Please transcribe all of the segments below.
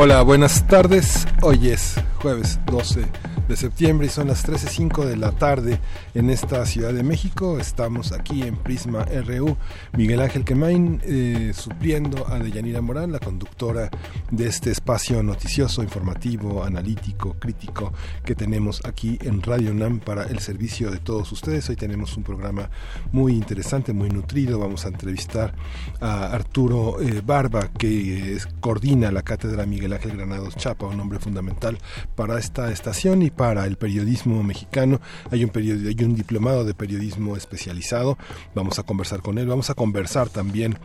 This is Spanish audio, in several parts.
Hola, buenas tardes. Hoy es jueves 12 de septiembre y son las 13.05 de la tarde en esta Ciudad de México. Estamos aquí en Prisma RU. Miguel Ángel Quemain eh, supliendo a Deyanira Morán, la conductora de este espacio noticioso, informativo, analítico, crítico que tenemos aquí en Radio NAM para el servicio de todos ustedes. Hoy tenemos un programa muy interesante, muy nutrido. Vamos a entrevistar a Arturo eh, Barba, que coordina la cátedra Miguel Ángel Granados Chapa, un hombre fundamental para esta estación y para el periodismo mexicano. Hay un, hay un diplomado de periodismo especializado. Vamos a conversar con él. Vamos a conversar también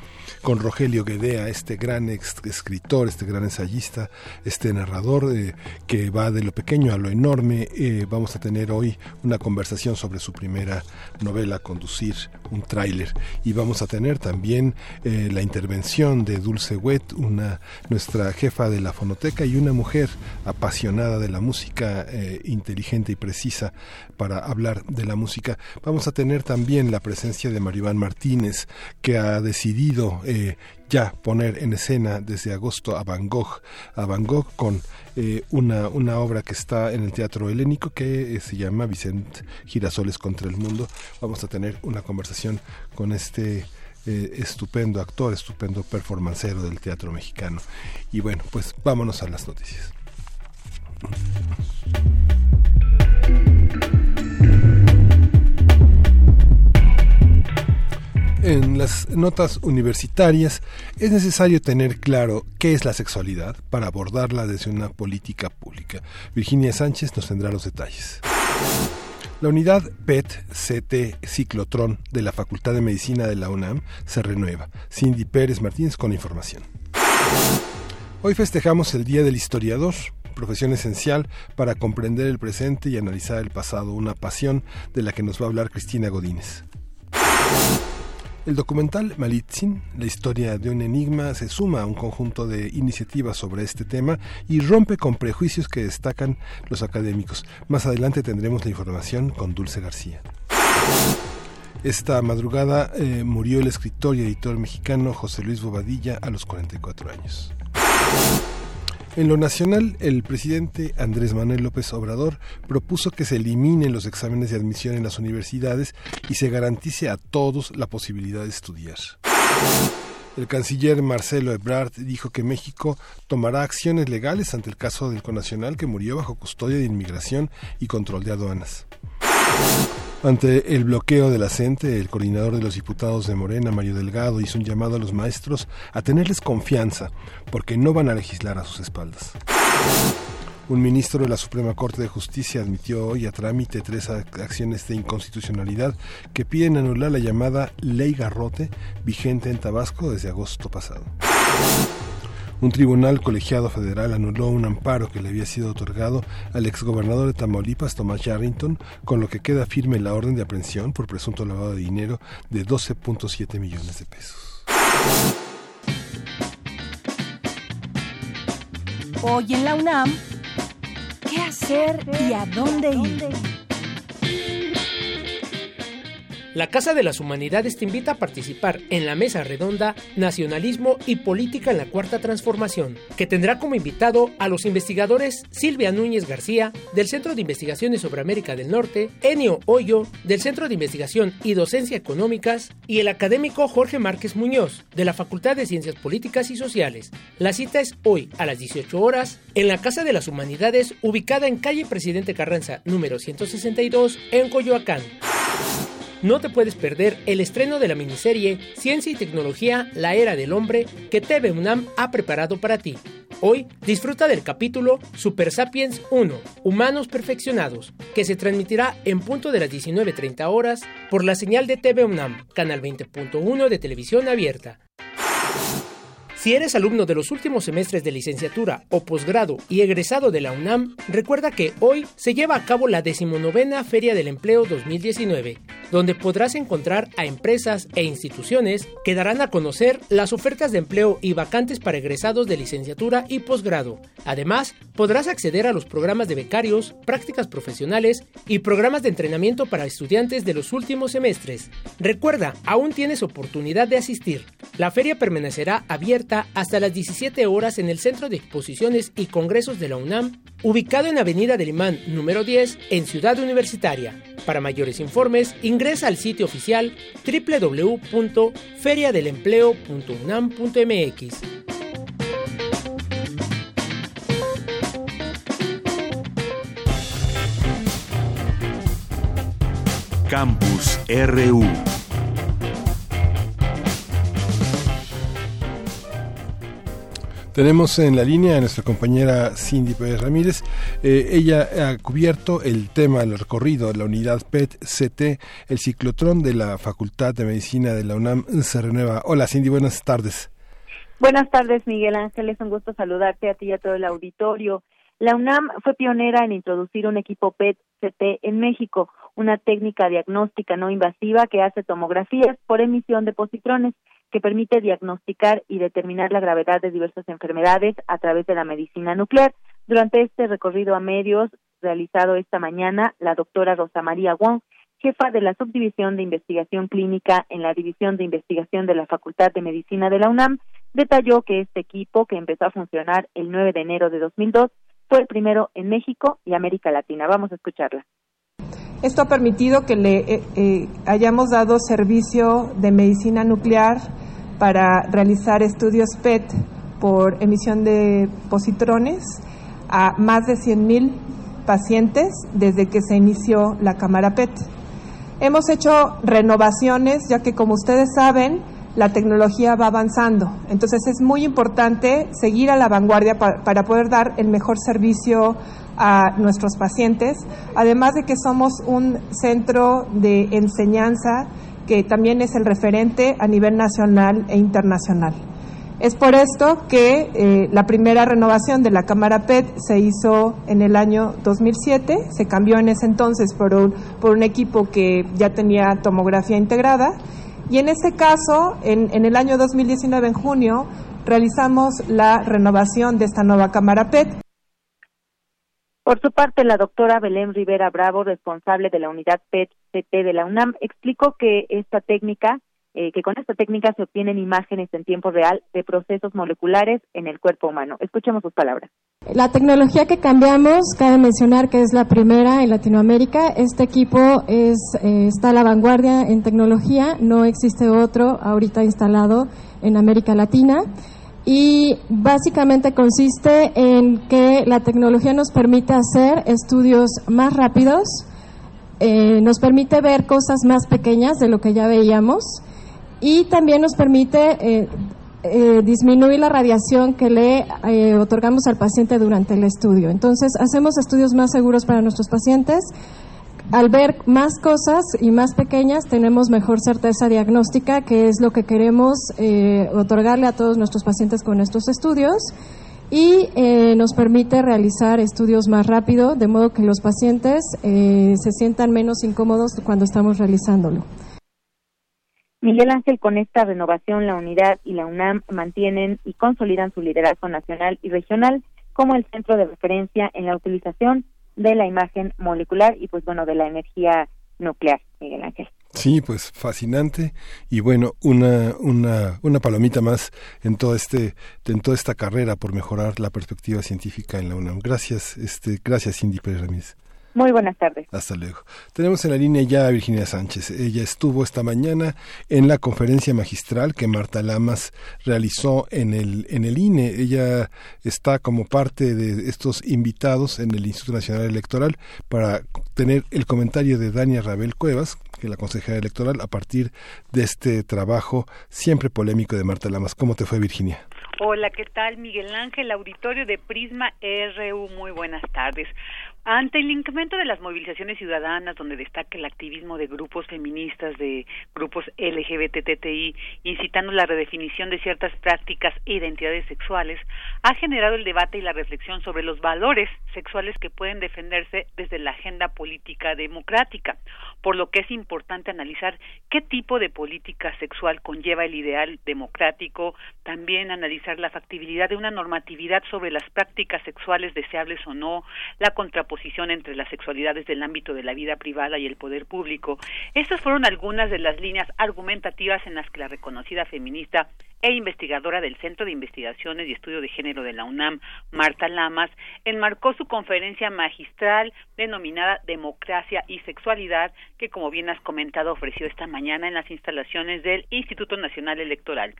con Rogelio Guedea, este gran escritor, este gran ensayista, este narrador eh, que va de lo pequeño a lo enorme. Eh, vamos a tener hoy una conversación sobre su primera novela, Conducir un tráiler. Y vamos a tener también eh, la intervención de Dulce Wet, una, nuestra jefa de la fonoteca y una mujer apasionada de la música inteligente y precisa para hablar de la música. Vamos a tener también la presencia de Maribán Martínez, que ha decidido eh, ya poner en escena desde agosto a Van Gogh, a Van Gogh con eh, una, una obra que está en el Teatro Helénico que eh, se llama Vicente Girasoles contra el Mundo. Vamos a tener una conversación con este estupendo actor, estupendo performancero del teatro mexicano. Y bueno, pues vámonos a las noticias. En las notas universitarias es necesario tener claro qué es la sexualidad para abordarla desde una política pública. Virginia Sánchez nos tendrá los detalles. La unidad PET-CT Ciclotrón de la Facultad de Medicina de la UNAM se renueva. Cindy Pérez Martínez con información. Hoy festejamos el Día del Historiador profesión esencial para comprender el presente y analizar el pasado, una pasión de la que nos va a hablar Cristina Godínez. El documental Malitzin, la historia de un enigma, se suma a un conjunto de iniciativas sobre este tema y rompe con prejuicios que destacan los académicos. Más adelante tendremos la información con Dulce García. Esta madrugada eh, murió el escritor y editor mexicano José Luis Bobadilla a los 44 años. En lo nacional, el presidente Andrés Manuel López Obrador propuso que se eliminen los exámenes de admisión en las universidades y se garantice a todos la posibilidad de estudiar. El canciller Marcelo Ebrard dijo que México tomará acciones legales ante el caso del conacional que murió bajo custodia de inmigración y control de aduanas. Ante el bloqueo de la el coordinador de los diputados de Morena, Mario Delgado, hizo un llamado a los maestros a tenerles confianza, porque no van a legislar a sus espaldas. Un ministro de la Suprema Corte de Justicia admitió hoy a trámite tres acciones de inconstitucionalidad que piden anular la llamada Ley Garrote vigente en Tabasco desde agosto pasado. Un tribunal colegiado federal anuló un amparo que le había sido otorgado al exgobernador de Tamaulipas, Thomas Yarrington, con lo que queda firme la orden de aprehensión por presunto lavado de dinero de 12.7 millones de pesos. Hoy en la UNAM, ¿qué hacer y a dónde ir? La Casa de las Humanidades te invita a participar en la mesa redonda Nacionalismo y Política en la Cuarta Transformación, que tendrá como invitado a los investigadores Silvia Núñez García, del Centro de Investigaciones sobre América del Norte, Enio Hoyo, del Centro de Investigación y Docencia Económicas, y el académico Jorge Márquez Muñoz, de la Facultad de Ciencias Políticas y Sociales. La cita es hoy a las 18 horas en la Casa de las Humanidades, ubicada en calle Presidente Carranza, número 162, en Coyoacán. No te puedes perder el estreno de la miniserie Ciencia y Tecnología, la Era del Hombre que TV UNAM ha preparado para ti. Hoy disfruta del capítulo Super Sapiens 1, Humanos Perfeccionados, que se transmitirá en punto de las 19.30 horas por la señal de TV UNAM, canal 20.1 de televisión abierta. Si eres alumno de los últimos semestres de licenciatura o posgrado y egresado de la UNAM, recuerda que hoy se lleva a cabo la decimonovena Feria del Empleo 2019, donde podrás encontrar a empresas e instituciones que darán a conocer las ofertas de empleo y vacantes para egresados de licenciatura y posgrado. Además, podrás acceder a los programas de becarios, prácticas profesionales y programas de entrenamiento para estudiantes de los últimos semestres. Recuerda, aún tienes oportunidad de asistir. La feria permanecerá abierta hasta las 17 horas en el Centro de Exposiciones y Congresos de la UNAM, ubicado en Avenida del Imán número 10, en Ciudad Universitaria. Para mayores informes, ingresa al sitio oficial www.feriadelempleo.unam.mx. Campus RU Tenemos en la línea a nuestra compañera Cindy Pérez Ramírez. Eh, ella ha cubierto el tema del recorrido de la unidad PET-CT, el ciclotrón de la Facultad de Medicina de la UNAM se renueva. Hola Cindy, buenas tardes. Buenas tardes Miguel Ángel, es un gusto saludarte a ti y a todo el auditorio. La UNAM fue pionera en introducir un equipo PET-CT en México, una técnica diagnóstica no invasiva que hace tomografías por emisión de positrones que permite diagnosticar y determinar la gravedad de diversas enfermedades a través de la medicina nuclear. Durante este recorrido a medios realizado esta mañana, la doctora Rosa María Wong, jefa de la Subdivisión de Investigación Clínica en la División de Investigación de la Facultad de Medicina de la UNAM, detalló que este equipo, que empezó a funcionar el 9 de enero de 2002, fue el primero en México y América Latina. Vamos a escucharla. Esto ha permitido que le eh, eh, hayamos dado servicio de medicina nuclear para realizar estudios PET por emisión de positrones a más de 100.000 pacientes desde que se inició la cámara PET. Hemos hecho renovaciones, ya que como ustedes saben, la tecnología va avanzando. Entonces es muy importante seguir a la vanguardia para, poder dar el mejor servicio a nuestros pacientes, además de que somos un centro de enseñanza que también es el referente a nivel nacional e internacional. Es por esto que eh, la primera renovación de la cámara PET se hizo en el año 2007, se cambió en ese entonces por un, por un equipo que ya tenía tomografía integrada y en este caso, en, en el año 2019, en junio, realizamos la renovación de esta nueva cámara PET por su parte, la doctora Belén Rivera Bravo, responsable de la unidad De la UNAM, explicó que esta técnica, eh, que con esta técnica se obtienen imágenes en tiempo real de procesos moleculares en el cuerpo humano. Escuchemos sus palabras. La tecnología que cambiamos, cabe mencionar que es la primera en Latinoamérica. Este equipo es, eh, está a la vanguardia en tecnología, no existe otro ahorita instalado en América Latina y básicamente consiste en que la tecnología nos permite hacer estudios más rápidos, eh, nos permite ver cosas más pequeñas de lo que ya veíamos y también nos permite eh, eh, disminuir la radiación que le otorgamos al paciente durante el estudio. Entonces, hacemos estudios más seguros para nuestros pacientes al ver más cosas y más pequeñas tenemos mejor certeza diagnóstica, que es lo que queremos otorgarle a todos nuestros pacientes con estos estudios y eh, nos permite realizar estudios más rápido, de modo que los pacientes eh, se sientan menos incómodos cuando estamos realizándolo. Miguel Ángel, con esta renovación, la unidad y la UNAM mantienen y consolidan su liderazgo nacional y regional como el centro de referencia en la utilización de la imagen molecular y pues bueno de la energía nuclear, Miguel Ángel. Sí, pues fascinante y bueno, una, una, una palomita más en todo este, en toda esta carrera por mejorar la perspectiva científica en la UNAM. Gracias, este, gracias Cindy Pérez Ramírez. Muy buenas tardes. Hasta luego. Tenemos en la línea ya a Virginia Sánchez. Ella estuvo esta mañana en la conferencia magistral que Marta Lamas realizó en el, en el INE. Ella está como parte de estos invitados en el Instituto Nacional Electoral para tener el comentario de Dania Rabel Cuevas, que es la consejera electoral, a partir de este trabajo siempre polémico de Marta Lamas. ¿Cómo te fue, Virginia? Hola, ¿qué tal? Miguel Ángel, auditorio de Prisma RU. Muy buenas tardes. Ante el incremento de las movilizaciones ciudadanas, donde destaca el activismo de grupos feministas, de grupos LGBTTI, incitando la redefinición de ciertas prácticas e identidades sexuales, ha generado el debate y la reflexión sobre los valores sexuales que pueden defenderse desde la agenda política democrática, por lo que es importante analizar qué tipo de política sexual conlleva el ideal democrático, también analizar la factibilidad de una normatividad sobre las prácticas sexuales deseables o no, la contraposición posición entre las sexualidades del ámbito de la vida privada y el poder público. Estas fueron algunas de las líneas argumentativas en las que la reconocida feminista e investigadora del Centro de Investigaciones y Estudio de Género de la UNAM, Marta Lamas, enmarcó su conferencia magistral denominada Democracia y Sexualidad, que como bien has comentado ofreció esta mañana en las instalaciones del Instituto Nacional Electoral.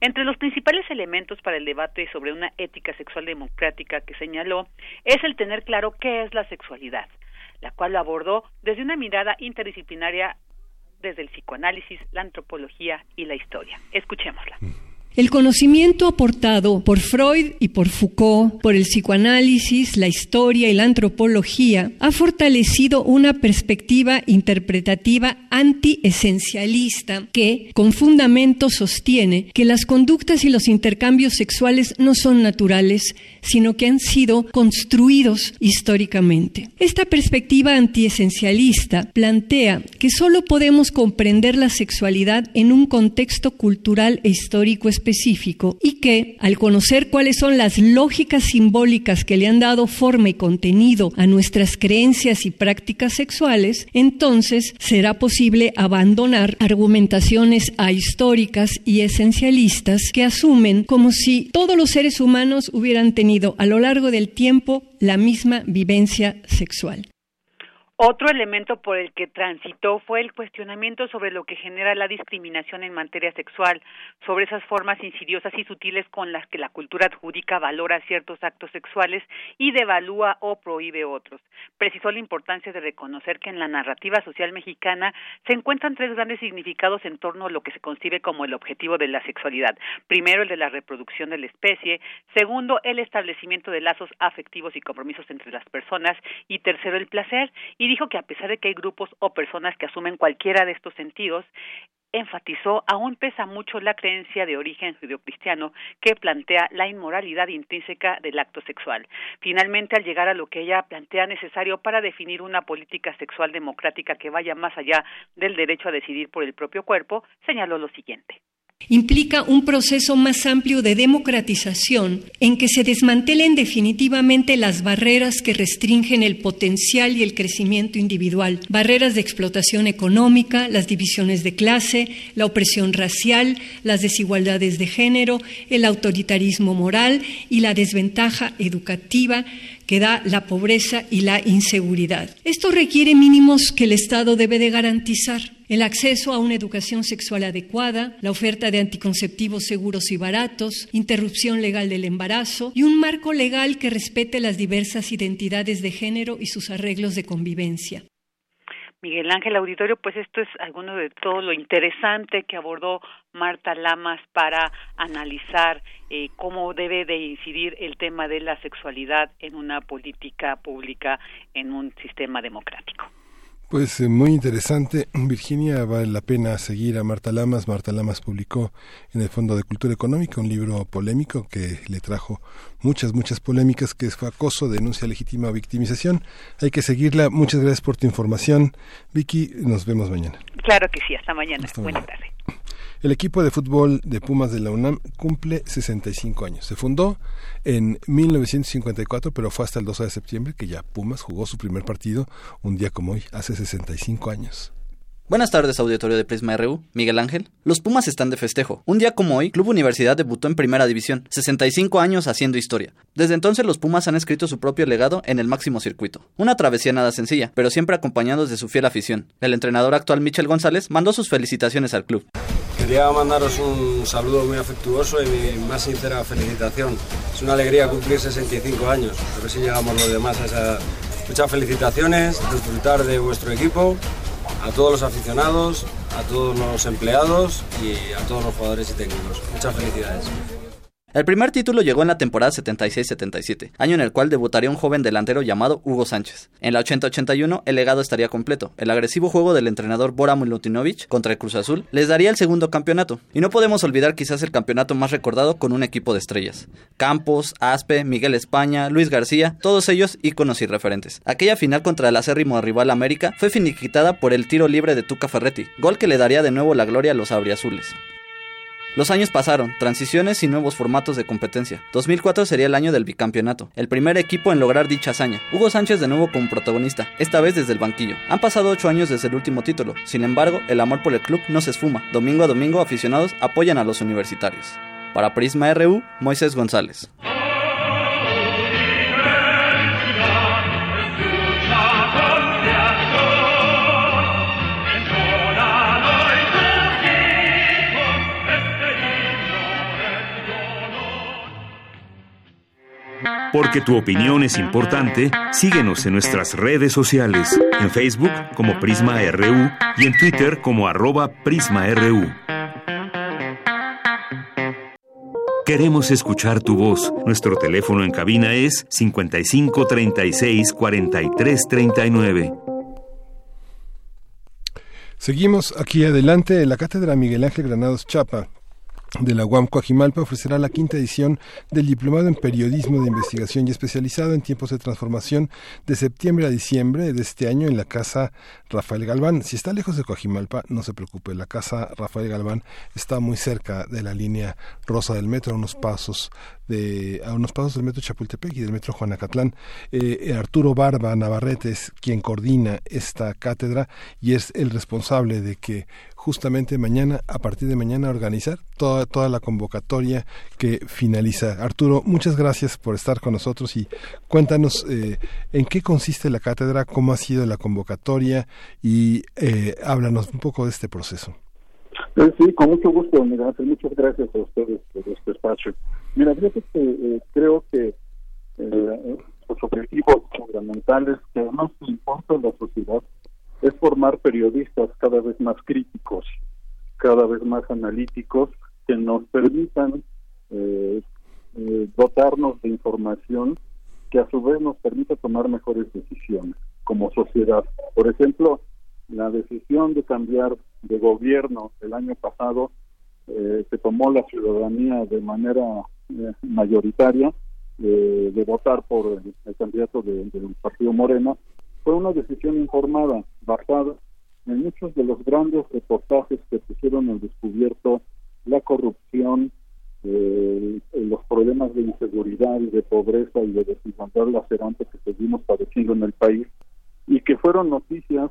Entre los principales elementos para el debate sobre una ética sexual democrática que señaló es el tener claro qué es la sexualidad, la cual lo abordó desde una mirada interdisciplinaria desde el psicoanálisis, la antropología y la historia. Escuchémosla. El conocimiento aportado por Freud y por Foucault, por el psicoanálisis, la historia y la antropología, ha fortalecido una perspectiva interpretativa anti-esencialista que, con fundamento, sostiene que las conductas y los intercambios sexuales no son naturales, sino que han sido construidos históricamente. Esta perspectiva antiesencialista plantea que solo podemos comprender la sexualidad en un contexto cultural e histórico específico y que, al conocer cuáles son las lógicas simbólicas que le han dado forma y contenido a nuestras creencias y prácticas sexuales, entonces será posible abandonar argumentaciones ahistóricas y esencialistas que asumen como si todos los seres humanos hubieran tenido a lo largo del tiempo la misma vivencia sexual. Otro elemento por el que transitó fue el cuestionamiento sobre lo que genera la discriminación en materia sexual, sobre esas formas insidiosas y sutiles con las que la cultura adjudica valora ciertos actos sexuales y devalúa o prohíbe otros. Precisó la importancia de reconocer que en la narrativa social mexicana se encuentran tres grandes significados en torno a lo que se concibe como el objetivo de la sexualidad. Primero, el de la reproducción de la especie. Segundo, el establecimiento de lazos afectivos y compromisos entre las personas. Y tercero, el placer. Dijo que a pesar de que hay grupos o personas que asumen cualquiera de estos sentidos, enfatizó aún pesa mucho la creencia de origen judeocristiano que plantea la inmoralidad intrínseca del acto sexual. Finalmente, al llegar a lo que ella plantea necesario para definir una política sexual democrática que vaya más allá del derecho a decidir por el propio cuerpo, señaló lo siguiente. Implica un proceso más amplio de democratización en que se desmantelen definitivamente las barreras que restringen el potencial y el crecimiento individual, barreras de explotación económica, las divisiones de clase, la opresión racial, las desigualdades de género, el autoritarismo moral y la desventaja educativa que da la pobreza y la inseguridad. Esto requiere mínimos que el Estado debe de garantizar. El acceso a una educación sexual adecuada, la oferta de anticonceptivos seguros y baratos, interrupción legal del embarazo y un marco legal que respete las diversas identidades de género y sus arreglos de convivencia. Miguel Ángel Auditorio, pues esto es alguno de todo lo interesante que abordó Marta Lamas para analizar eh, cómo debe de incidir el tema de la sexualidad en una política pública en un sistema democrático. Pues eh, muy interesante. Virginia, vale la pena seguir a Marta Lamas. Marta Lamas publicó en el Fondo de Cultura Económica un libro polémico que le trajo muchas, muchas polémicas, que fue acoso, denuncia legítima victimización. Hay que seguirla. Muchas gracias por tu información. Vicky, nos vemos mañana. Claro que sí, hasta mañana. Buenas tardes. El equipo de fútbol de Pumas de la UNAM cumple 65 años. Se fundó en 1954, pero fue hasta el 12 de septiembre que ya Pumas jugó su primer partido un día como hoy, hace 65 años. Buenas tardes, auditorio de Prisma RU. Miguel Ángel. Los Pumas están de festejo. Un día como hoy, Club Universidad debutó en Primera División, 65 años haciendo historia. Desde entonces los Pumas han escrito su propio legado en el máximo circuito. Una travesía nada sencilla, pero siempre acompañados de su fiel afición. El entrenador actual Michel González mandó sus felicitaciones al club. Quería mandaros un saludo muy afectuoso y mi más sincera felicitación. Es una alegría cumplir 65 años. A ver si llegamos los demás a esa... Muchas felicitaciones, disfrutar de vuestro equipo a todos los aficionados, a todos los empleados y a todos los jugadores y técnicos. Muchas felicidades. El primer título llegó en la temporada 76-77, año en el cual debutaría un joven delantero llamado Hugo Sánchez. En la 80-81 el legado estaría completo. El agresivo juego del entrenador Bora Milutinovic contra el Cruz Azul les daría el segundo campeonato. Y no podemos olvidar quizás el campeonato más recordado con un equipo de estrellas. Campos, Aspe, Miguel España, Luis García, todos ellos íconos y referentes. Aquella final contra el acérrimo rival América fue finiquitada por el tiro libre de Tuca Ferretti, gol que le daría de nuevo la gloria a los abriazules. Los años pasaron, transiciones y nuevos formatos de competencia. 2004 sería el año del bicampeonato, el primer equipo en lograr dicha hazaña. Hugo Sánchez de nuevo como protagonista, esta vez desde el banquillo. Han pasado 8 años desde el último título, sin embargo, el amor por el club no se esfuma. Domingo a domingo, aficionados apoyan a los universitarios. Para Prisma RU, Moisés González. Porque tu opinión es importante, síguenos en nuestras redes sociales, en Facebook como Prisma RU y en Twitter como arroba PrismaRU. Queremos escuchar tu voz. Nuestro teléfono en cabina es 55 36 43 39. Seguimos aquí adelante. La cátedra Miguel Ángel Granados Chapa de la UAM Coajimalpa ofrecerá la quinta edición del Diplomado en Periodismo de Investigación y especializado en tiempos de transformación de septiembre a diciembre de este año en la Casa Rafael Galván. Si está lejos de Coajimalpa, no se preocupe, la Casa Rafael Galván está muy cerca de la línea rosa del metro, a unos pasos de a unos pasos del metro Chapultepec y del metro Juanacatlán. Eh, Arturo Barba Navarrete es quien coordina esta cátedra y es el responsable de que justamente mañana, a partir de mañana, organizar toda, toda la convocatoria que finaliza. Arturo, muchas gracias por estar con nosotros y cuéntanos eh, en qué consiste la cátedra, cómo ha sido la convocatoria y eh, háblanos un poco de este proceso. Eh, sí, con mucho gusto, mira, muchas gracias a ustedes por este espacio. Mira, fíjate que eh, creo que los objetivos fundamentales que más importa a la sociedad es formar periodistas cada vez más críticos, cada vez más analíticos, que nos permitan eh, eh, dotarnos de información que a su vez nos permita tomar mejores decisiones como sociedad. Por ejemplo, la decisión de cambiar de gobierno el año pasado eh, se tomó la ciudadanía de manera mayoritaria de votar por el, candidato del Partido Moreno fue una decisión informada, basada en muchos de los grandes reportajes que pusieron en descubierto la corrupción, eh, los problemas de inseguridad y de pobreza y de desigualdad lacerante que seguimos padeciendo en el país y que fueron noticias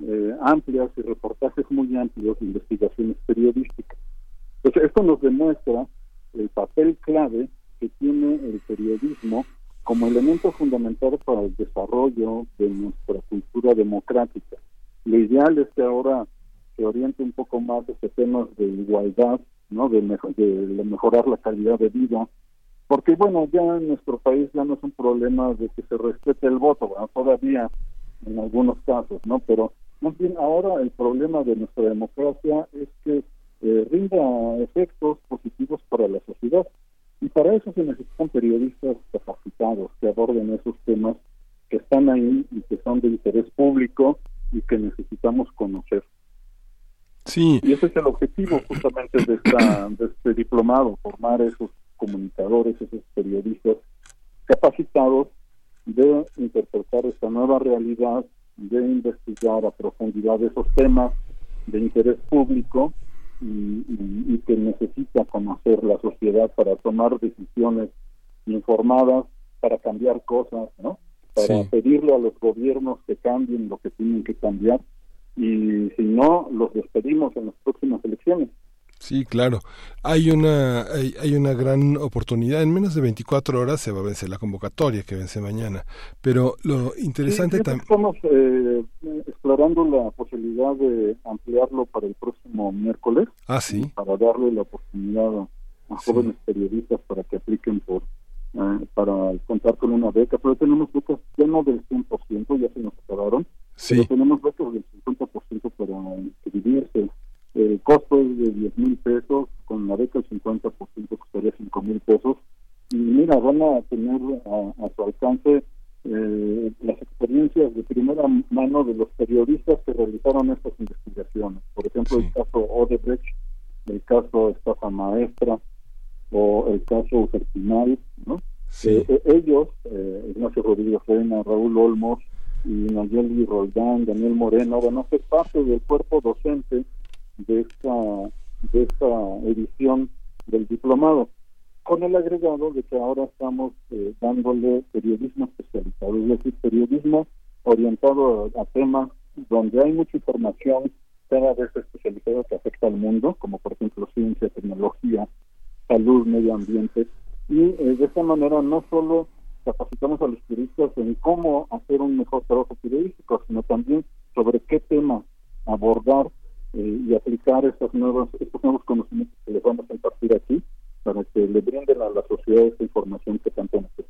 eh, amplias y reportajes muy amplios investigaciones periodísticas. Entonces, esto nos demuestra el papel clave que tiene el periodismo como elemento fundamental para el desarrollo de nuestra cultura democrática. Lo ideal es que ahora se oriente un poco más ese temas de igualdad, ¿no? De, de mejorar la calidad de vida, porque bueno, ya en nuestro país ya no es un problema de que se respete el voto, todavía en algunos casos, ¿no? Pero más bien ahora el problema de nuestra democracia es que eh, rinda efectos positivos para la sociedad. Y para eso se necesitan periodistas capacitados que aborden esos temas que están ahí y que son de interés público y que necesitamos conocer. Sí. Y ese es el objetivo justamente de, esta, de este diplomado, formar esos comunicadores, esos periodistas capacitados de interpretar esta nueva realidad, de investigar a profundidad esos temas de interés público y, que necesita conocer la sociedad para tomar decisiones informadas, para cambiar cosas, ¿no? Para pedirle a los gobiernos que cambien lo que tienen que cambiar. y si no, los despedimos en las próximas elecciones. Sí, claro. Hay una, hay, una gran oportunidad. En menos de 24 horas se va a vencer la convocatoria que vence mañana. Pero lo interesante también... Estamos eh, explorando la posibilidad de ampliarlo para el próximo miércoles. Ah, sí. Para darle la oportunidad a, jóvenes periodistas para que apliquen por eh, para contar con una beca. Pero tenemos becas ya no del 100%, ya se nos acabaron. Sí. Pero tenemos becas del 50% para inscribirse el costo es de 10 mil pesos, con la beca el 50% costaría 5 mil pesos. Y mira, van a tener a, su alcance eh, las experiencias de primera mano de los periodistas que realizaron estas investigaciones. Por ejemplo, el caso Odebrecht, el caso Estafa Maestra o el caso Ufertinal, ¿no? Eh, eh, ellos, Ignacio Rodríguez Reina, Raúl Olmos y Nayeli Roldán, Daniel Moreno, van a ser parte del cuerpo docente de esta, de esta edición del diplomado, con el agregado de que ahora estamos eh, dándole periodismo especializado, es decir, periodismo orientado a, temas donde hay mucha información cada vez especializada que afecta al mundo, como por ejemplo ciencia, tecnología, salud, medio ambiente, y eh, de esta manera no solo capacitamos a los periodistas en cómo hacer un mejor trabajo periodístico, sino también sobre qué tema abordar eh, y aplicar estos nuevos, estos nuevos conocimientos que les vamos a impartir aquí para que le brinden a la sociedad esta información que tanto necesita.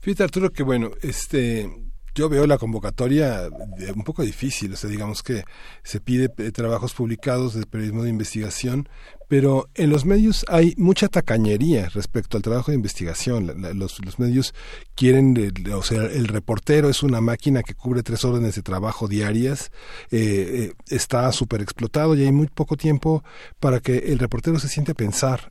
Fíjate Arturo que bueno, este yo veo la convocatoria un poco difícil, o sea, digamos que se pide eh, trabajos publicados de periodismo de investigación, pero en los medios hay mucha tacañería respecto al trabajo de investigación. los, los, medios quieren, o sea, el reportero es una máquina que cubre tres órdenes de trabajo diarias, eh, eh, está súper explotado y hay muy poco tiempo para que el reportero se siente a pensar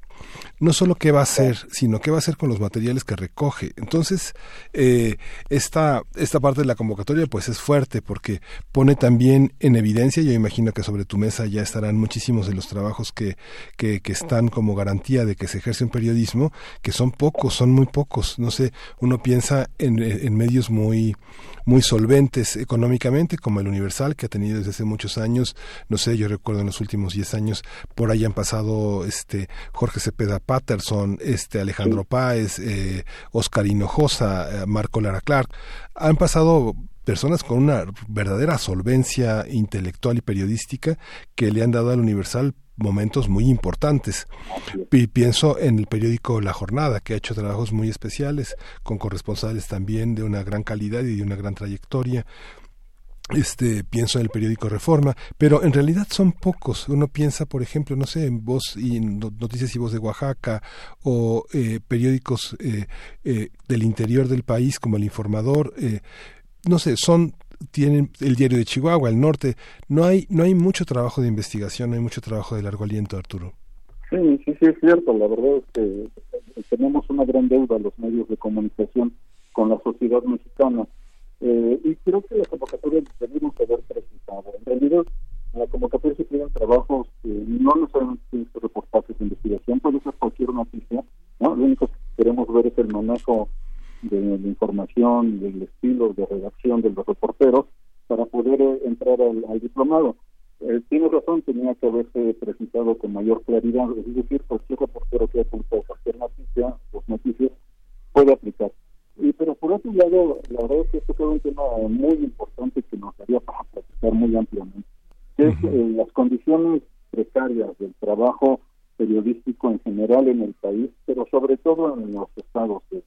no solo qué va a hacer, sino qué va a hacer con los materiales que recoge. Entonces, eh, esta, esta parte de la convocatoria pues es fuerte porque pone también en evidencia, yo imagino que sobre tu mesa ya estarán muchísimos de los trabajos que, que, que están como garantía de que se ejerce un periodismo, que son pocos, son muy pocos. No sé, uno piensa en, en medios muy muy solventes económicamente, como el Universal, que ha tenido desde hace muchos años, no sé, yo recuerdo en los últimos 10 años, por ahí han pasado este Jorge Cepeda Patterson, este Alejandro Páez, eh, Oscar Hinojosa, eh, Marco Lara Clark, han pasado personas con una verdadera solvencia intelectual y periodística que le han dado al Universal momentos muy importantes. Y pienso en el periódico La Jornada, que ha hecho trabajos muy especiales, con corresponsales también de una gran calidad y de una gran trayectoria. Este, pienso en el periódico Reforma, pero en realidad son pocos. Uno piensa, por ejemplo, no sé, en Voz y Noticias y Voz de Oaxaca o eh, periódicos eh, eh, del interior del país como El Informador. no sé, son tienen el diario de Chihuahua, el norte. No hay, no hay mucho trabajo de investigación, no hay mucho trabajo de largo aliento, Arturo. Sí, sí, sí, es cierto. La verdad es que tenemos una gran deuda los medios de comunicación con la sociedad mexicana. Eh, y creo que la convocatoria debemos haber presentado. En realidad, en la convocatoria se piden trabajos que no necesariamente reportajes de investigación, puede ser cualquier noticia. ¿no? Lo único que queremos ver es el manejo de la información, del estilo de redacción de los reporteros para poder eh, entrar al, diplomado. Eh, tiene razón, tenía que haberse presentado con mayor claridad, es decir, cualquier reportero que haya publicado cualquier noticia, los noticias, puede aplicar. Y, pero por otro lado, la verdad es que esto es un tema muy importante que nos daría para platicar muy ampliamente, que es eh, las condiciones precarias del trabajo periodístico en general en el país, pero sobre todo en los estados de,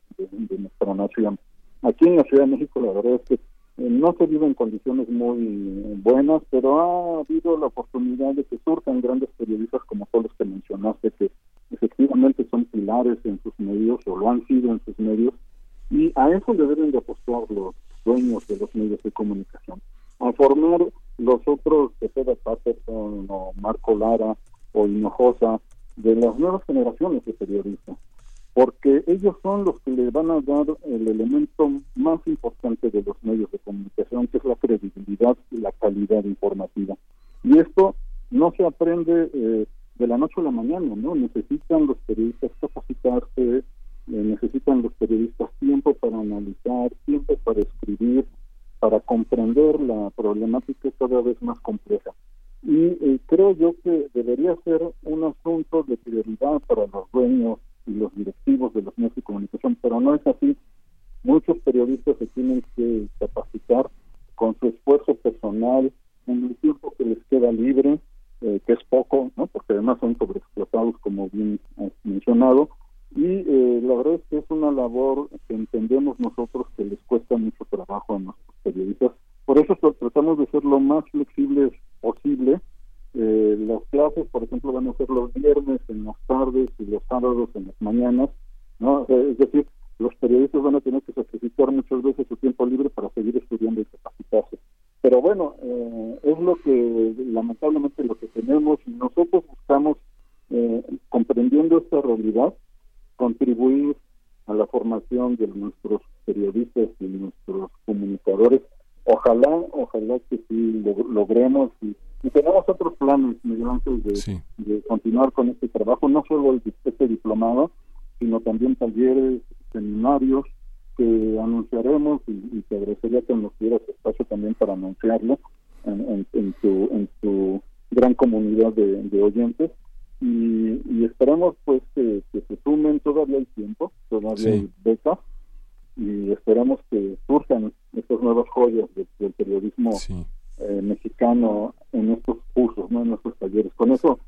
nuestra nación. Aquí en la Ciudad de México la verdad es que eh, no se vive en condiciones muy buenas, pero ha habido la oportunidad de que surjan grandes periodistas como todos los que mencionaste, que efectivamente son pilares en sus medios o lo han sido en sus medios, y a eso le deben de apostar los dueños de los medios de comunicación, a formar los otros, que sea Patterson o Marco Lara o Hinojosa, de las nuevas generaciones de periodistas, porque ellos son los que le van a dar el elemento más importante de los medios de comunicación, que es la credibilidad y la calidad informativa. Y esto no se aprende eh, de la noche a la mañana, ¿no? Necesitan los periodistas capacitarse, necesitan los periodistas tiempo para analizar, tiempo para escribir, para comprender la problemática cada vez más compleja. Y creo yo que debería ser un asunto de prioridad para los dueños y los directivos de los medios de comunicación, pero no es así. Muchos periodistas se tienen que capacitar con su esfuerzo personal en el tiempo que les queda libre, eh, que es poco, ¿no? porque además son sobreexplotados, como bien has mencionado, y eh, la verdad es que es una labor que entendemos nosotros que les cuesta mucho trabajo a nuestros periodistas. Por eso tratamos de ser lo más flexibles posible. Eh, las clases, por ejemplo, van a ser los viernes en las tardes y los sábados en las mañanas. ¿no? es decir, los periodistas van a tener que sacrificar muchas veces su tiempo libre para seguir estudiando y capacitarse. Pero bueno, eh, es lo que lamentablemente lo que tenemos y nosotros buscamos, eh, comprendiendo esta realidad, contribuir a la formación de nuestros periodistas y nuestros comunicadores. Ojalá, ojalá que sí logremos y, tenemos otros planes, Miguel Ángel, de, de, continuar con este trabajo, no solo el, este diplomado, sino también talleres, seminarios que anunciaremos y, te agradecería que nos dieras espacio también para anunciarlo en, en, tu, en tu gran comunidad de, oyentes y, y, esperamos pues que, se sumen todavía hay tiempo todavía hay becas y esperamos que surjan estas nuevas joyas del periodismo eh, mexicano en estos cursos no en estos talleres. Con eso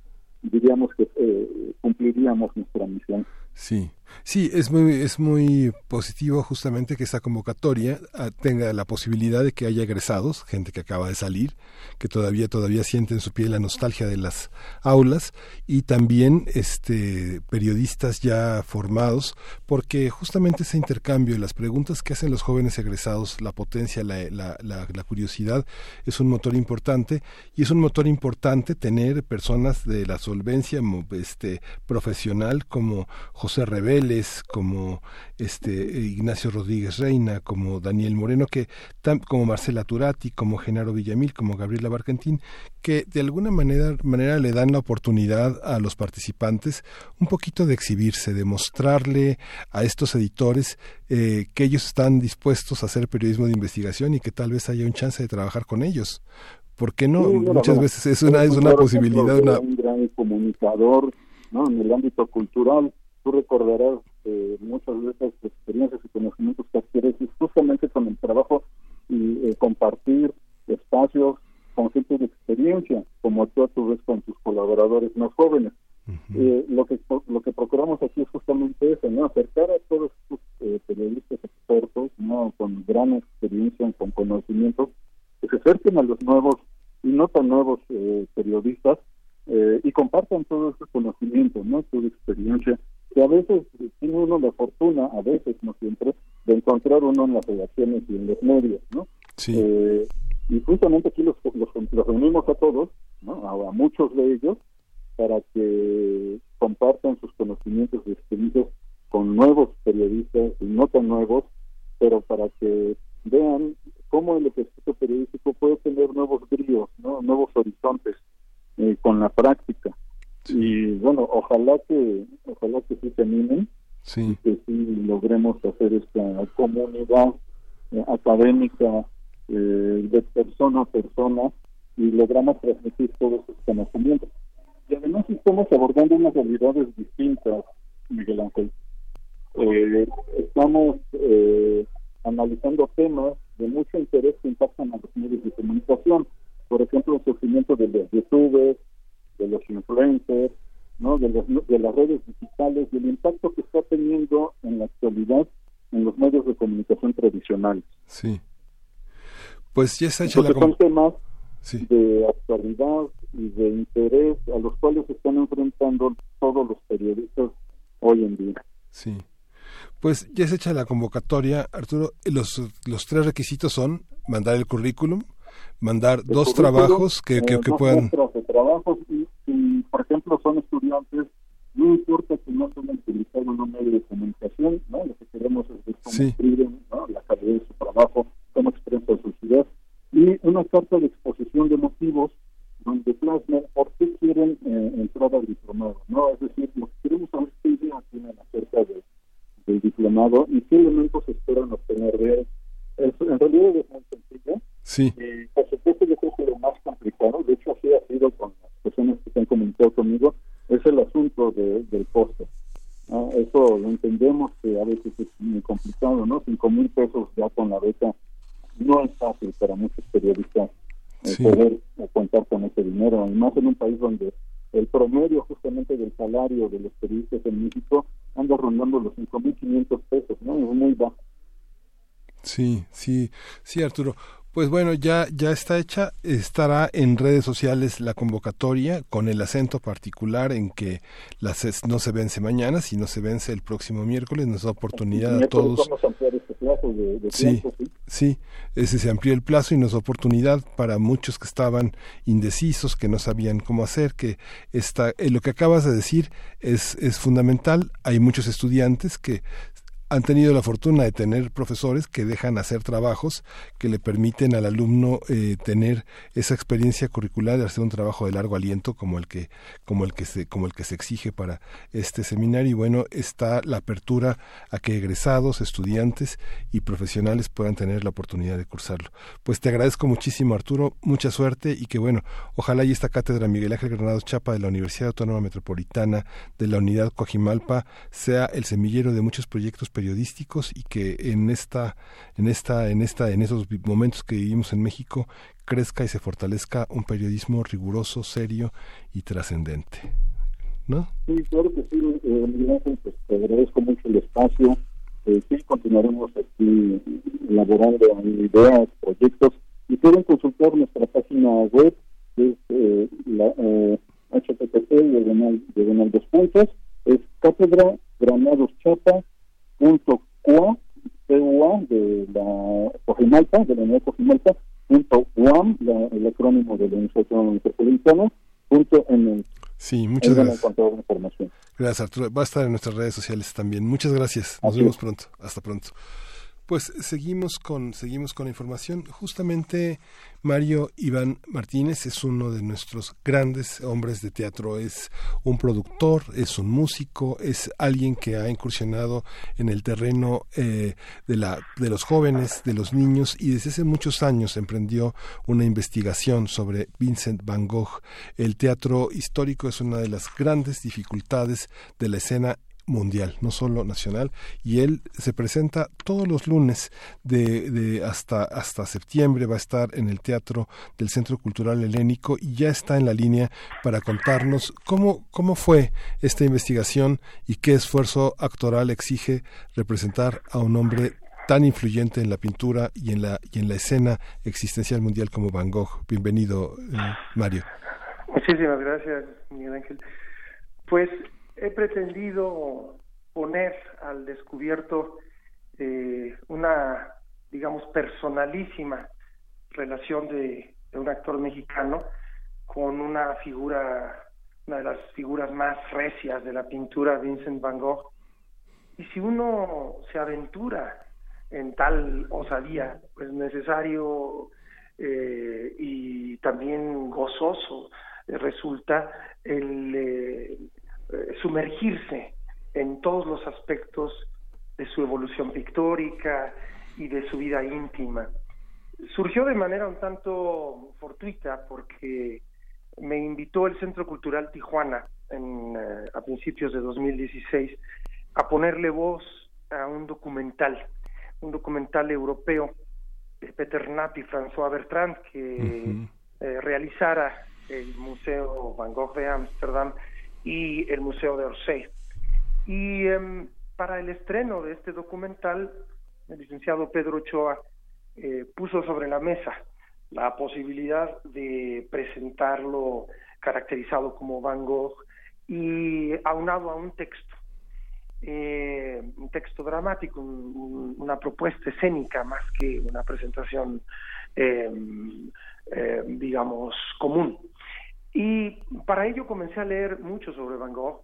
diríamos que eh, cumpliríamos nuestra misión. Sí, sí, es muy, es muy positivo justamente que esta convocatoria ah, tenga la posibilidad de que haya egresados, gente que acaba de salir, que todavía, todavía siente en su piel la nostalgia de las aulas, y también este periodistas ya formados, porque justamente ese intercambio, las preguntas que hacen los jóvenes egresados, la potencia, la, la, la curiosidad, es un motor importante, y es un motor importante tener personas de la solvencia este, profesional como José Como este Ignacio Rodríguez Reina, como Daniel Moreno, que como Marcela Turati, como Genaro Villamil, como Gabriela Barcantín, que de alguna manera, manera le dan la oportunidad a los participantes un poquito de exhibirse, de mostrarle a estos editores eh, que ellos están dispuestos a hacer periodismo de investigación y que tal vez haya un chance de trabajar con ellos. ¿Por qué no? Muchas veces es una, es una posibilidad. Una... Un gran comunicador ¿no? en el ámbito cultural tú recordarás eh, muchas de esas experiencias y conocimientos que adquieres justamente con el trabajo y eh, compartir espacios con gente de experiencia, como tú a tu vez con tus colaboradores más jóvenes. eh, lo que lo que procuramos aquí es justamente eso, ¿no? Acercar a todos estos eh, periodistas expertos, ¿no? Con gran experiencia, con conocimientos, que se acerquen a los nuevos y no tan nuevos eh, periodistas eh, y compartan todo ese conocimiento, ¿no? Toda experiencia que a veces tiene uno la fortuna, a veces no siempre, de encontrar uno en las redacciones y en los medios, ¿no? Sí. Eh, y justamente aquí los, los, reunimos a todos, ¿no? A, muchos de ellos, para que compartan sus conocimientos y experiencias con nuevos periodistas y no tan nuevos, pero para que vean cómo el ejercicio periodístico puede tener nuevos bríos, ¿no? nuevos horizontes eh, con la práctica y bueno ojalá que ojalá que sí se animen y que sí logremos hacer esta comunidad eh, académica eh, de persona a persona y logramos transmitir todos esos conocimientos. Y además estamos abordando unas realidades distintas Miguel Ángel. Eh, estamos analizando temas de mucho interés que impactan a los medios de comunicación por ejemplo el surgimiento de los youtubers de los influencers, ¿no? de, de las redes digitales y el impacto que está teniendo en la actualidad en los medios de comunicación tradicionales. Sí. Pues ya se ha hecho la... son temas de actualidad y de interés a los cuales se están enfrentando todos los periodistas hoy en día. Sí. Pues ya se hecha la convocatoria, Arturo. Los, los tres requisitos son mandar el currículum, mandar dos trabajos que, que, eh, puedan... trabajos y, por ejemplo, son estudiantes, no importa que no sean utilizados en un medio de comunicación, ¿no? Lo que queremos es escriben, ¿no? La calidad de su trabajo, cómo expresan sus ideas. Y una carta de exposición de motivos donde plasmen por qué quieren eh, entrar al diplomado, ¿no? Es decir, lo que queremos saber qué ideas tienen acerca de, del diplomado y qué elementos esperan obtener de él. en realidad es muy sencillo Sí. Y por supuesto yo creo que lo más complicado, de hecho así ha sido con las personas conmigo, es el asunto de, del costo. Eso lo entendemos que a veces es muy complicado, ¿no? Cinco mil pesos ya con la beca no es fácil para muchos periodistas eh, poder contar con ese dinero, y más en un país donde el promedio justamente del salario de los periodistas en México anda rondando los 5.500 pesos, ¿no? Es muy bajo. Sí, sí, sí, Arturo. Pues bueno, ya, ya está hecha, estará en redes sociales la convocatoria con el acento particular en que las no se vence mañana, sino se vence el próximo miércoles, nos da oportunidad a todos. Este sí, sí, ese se amplió el plazo y nos da oportunidad para muchos que estaban indecisos, que no sabían cómo hacer, que está, eh, lo que acabas de decir es, es fundamental. Hay muchos estudiantes que han tenido la fortuna de tener profesores que dejan hacer trabajos que le permiten al alumno eh, tener esa experiencia curricular de hacer un trabajo de largo aliento como el que como el que se como el que se exige para este seminario. Y bueno está la apertura a que egresados estudiantes y profesionales puedan tener la oportunidad de cursarlo. Pues te agradezco muchísimo Arturo. Mucha suerte y que bueno ojalá y esta cátedra Miguel Ángel Granados Chapa de la Universidad Autónoma Metropolitana de la Unidad Coajimalpa sea el semillero de muchos proyectos periodísticos y que en esta en esta en esta en esos momentos que vivimos en México crezca y se fortalezca un periodismo riguroso, serio y trascendente. ¿No? Sí, claro que sí, eh, pues, te agradezco mucho el espacio. Eh, sí, continuaremos aquí elaborando ideas, proyectos y pueden consultar nuestra página web, que es eh, la eh, http diagonal dos puntos, es cátedra granadoschapa punto CUA de la Cojimalpa, de la Unidad Cojimalpa, punto UAM, la, el acrónimo de la Universidad Metropolitana, punto MX. Sí, muchas gracias. Información. Gracias, Arturo. Va a estar en nuestras redes sociales también. Muchas gracias. Nos vemos pronto. Hasta pronto. Pues seguimos con, seguimos con la información. Justamente Mario Iván Martínez es uno de nuestros grandes hombres de teatro. Es un productor, es un músico, es alguien que ha incursionado en el terreno eh, de, la, de los jóvenes, de los niños y desde hace muchos años emprendió una investigación sobre Vincent Van Gogh. El teatro histórico es una de las grandes dificultades de la escena mundial, no solo nacional, y él se presenta todos los lunes de, de, hasta, hasta septiembre, va a estar en el Teatro del Centro Cultural Helénico y ya está en la línea para contarnos cómo, cómo fue esta investigación y qué esfuerzo actoral exige representar a un hombre tan influyente en la pintura y en la, y en la escena existencial mundial como Van Gogh. Bienvenido, eh, Mario. Muchísimas gracias, Miguel Ángel. Pues he pretendido poner al descubierto eh, una, digamos, personalísima relación de, un actor mexicano con una figura, una de las figuras más recias de la pintura, Vincent Van Gogh. Y si uno se aventura en tal osadía, pues necesario eh, y también gozoso resulta el, eh, eh, sumergirse en todos los aspectos de su evolución pictórica y de su vida íntima. Surgió de manera un tanto fortuita porque me invitó el Centro Cultural Tijuana en, eh, a principios de 2016 a ponerle voz a un documental, un documental europeo de Peter Knapp y François Bertrand que eh, realizara el Museo Van Gogh de Ámsterdam y el Museo de Orsay. Y em, para el estreno de este documental, el licenciado Pedro Ochoa eh, puso sobre la mesa la posibilidad de presentarlo caracterizado como Van Gogh y aunado a un texto, eh, un texto dramático, una propuesta escénica más que una presentación, em, em, digamos, común. Y para ello comencé a leer mucho sobre Van Gogh.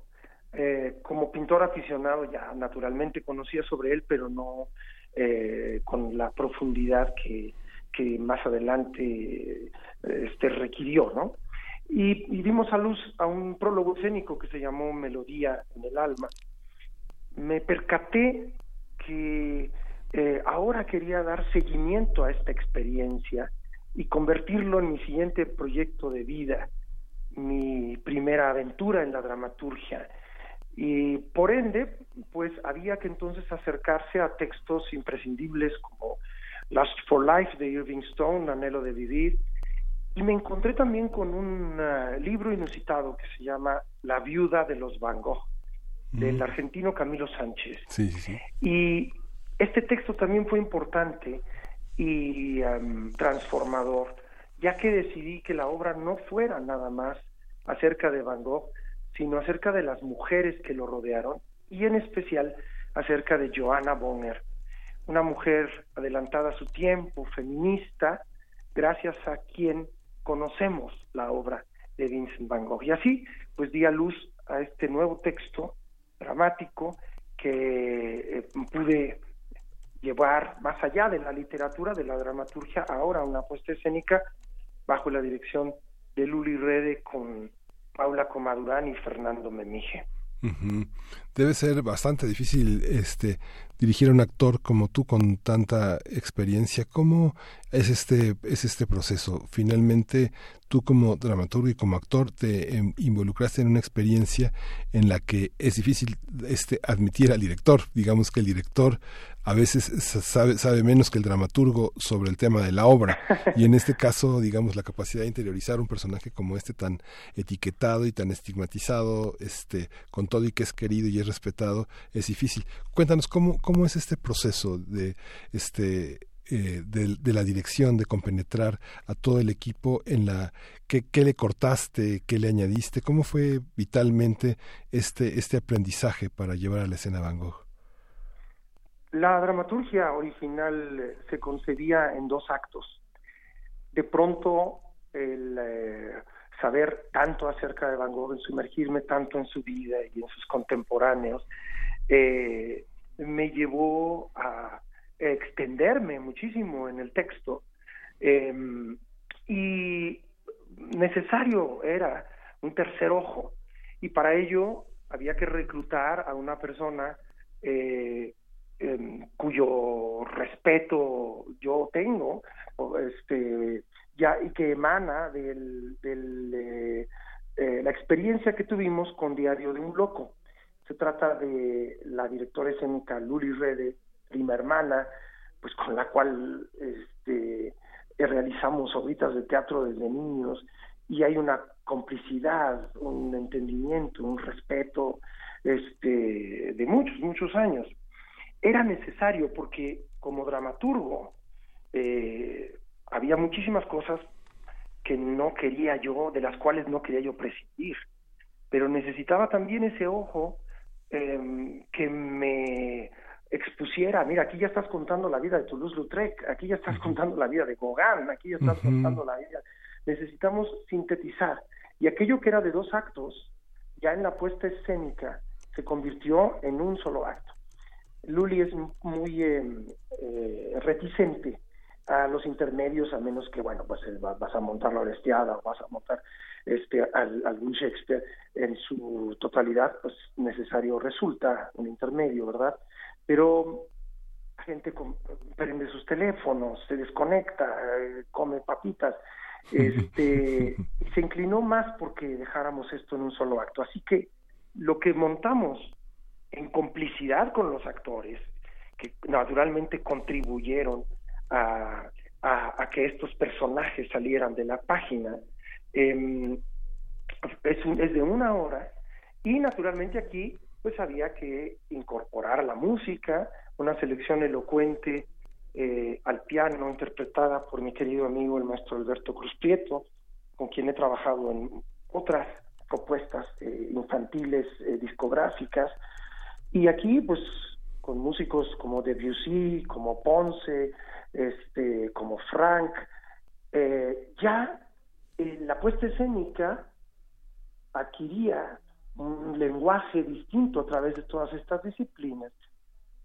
Eh, como pintor aficionado ya naturalmente conocía sobre él, pero no eh, con la profundidad que, más adelante este, requirió, ¿no? Y, y, dimos a luz a un prólogo escénico que se llamó Melodía en el alma. Me percaté que eh, ahora quería dar seguimiento a esta experiencia y convertirlo en mi siguiente proyecto de vida, mi primera aventura en la dramaturgia. Y por ende, pues había que entonces acercarse a textos imprescindibles como Last for Life de Irving Stone, Anhelo de Vivir, y me encontré también con un uh, libro inusitado que se llama La viuda de los Van Gogh, del argentino Camilo Sánchez. Sí, sí. Y este texto también fue importante y um, transformador, ya que decidí que la obra no fuera nada más acerca de Van Gogh, sino acerca de las mujeres que lo rodearon y en especial acerca de Johanna Bonner, una mujer adelantada a su tiempo, feminista, gracias a quien conocemos la obra de Vincent Van Gogh. Y así, pues di a luz a este nuevo texto dramático que eh, pude llevar más allá de la literatura, de la dramaturgia, ahora una puesta escénica bajo la dirección de Luli Rede con Paula Comadurán y Fernando Memije. Debe ser bastante difícil este dirigir a un actor como tú con tanta experiencia. ¿Cómo es este es este proceso? Finalmente tú como dramaturgo y como actor te em, involucraste en una experiencia en la que es difícil este admitir al director. Digamos que el director a veces sabe, sabe menos que el dramaturgo sobre el tema de la obra. Y en este caso, digamos, la capacidad de interiorizar un personaje como este tan etiquetado y tan estigmatizado, este, con todo y que es querido y es respetado, es difícil. Cuéntanos cómo, cómo es este proceso de este eh, de, la dirección, de compenetrar a todo el equipo en la qué, qué le cortaste, qué le añadiste, cómo fue vitalmente este, este aprendizaje para llevar a la escena Van Gogh. La dramaturgia original eh, se concebía en dos actos. De pronto, el eh, saber tanto acerca de Van Gogh, en sumergirme tanto en su vida y en sus contemporáneos, me llevó a extenderme muchísimo en el texto. Em, y necesario era un tercer ojo. Y para ello había que reclutar a una persona eh, Em, cuyo respeto yo tengo, este, ya y que emana del, eh, eh, la experiencia que tuvimos con Diario de un Loco. Se trata de la directora escénica Luli Rede, prima hermana, pues con la cual este, realizamos obras de teatro desde niños y hay una complicidad, un entendimiento, un respeto este, de muchos, muchos años. Era necesario porque como dramaturgo eh, había muchísimas cosas que no quería yo, de las cuales no quería yo prescindir, pero necesitaba también ese ojo em, que me expusiera, mira, aquí ya estás contando la vida de Toulouse-Lautrec, aquí ya estás contando la vida de Gauguin, aquí ya estás contando la vida. Necesitamos sintetizar. Y aquello que era de dos actos, ya en la puesta escénica, se convirtió en un solo acto. Luli es muy em, eh, reticente a los intermedios, a menos que, bueno, pues eh, vas a montar la Orestiada o vas a montar este, algún Shakespeare en su totalidad, pues necesario resulta un intermedio, ¿verdad? Pero la gente prende sus teléfonos, se desconecta, eh, come papitas, este, se inclinó más porque dejáramos esto en un solo acto. Así que lo que montamos en complicidad con los actores, que naturalmente contribuyeron a, a, que estos personajes salieran de la página, em, es, es de una hora y naturalmente aquí pues había que incorporar la música, una selección elocuente eh, al piano interpretada por mi querido amigo el maestro Alberto Cruz Prieto, con quien he trabajado en otras propuestas eh, infantiles eh, discográficas, y aquí, pues, con músicos como Debussy, como Ponce, este, como Frank, ya la puesta escénica adquiría un lenguaje distinto a través de todas estas disciplinas.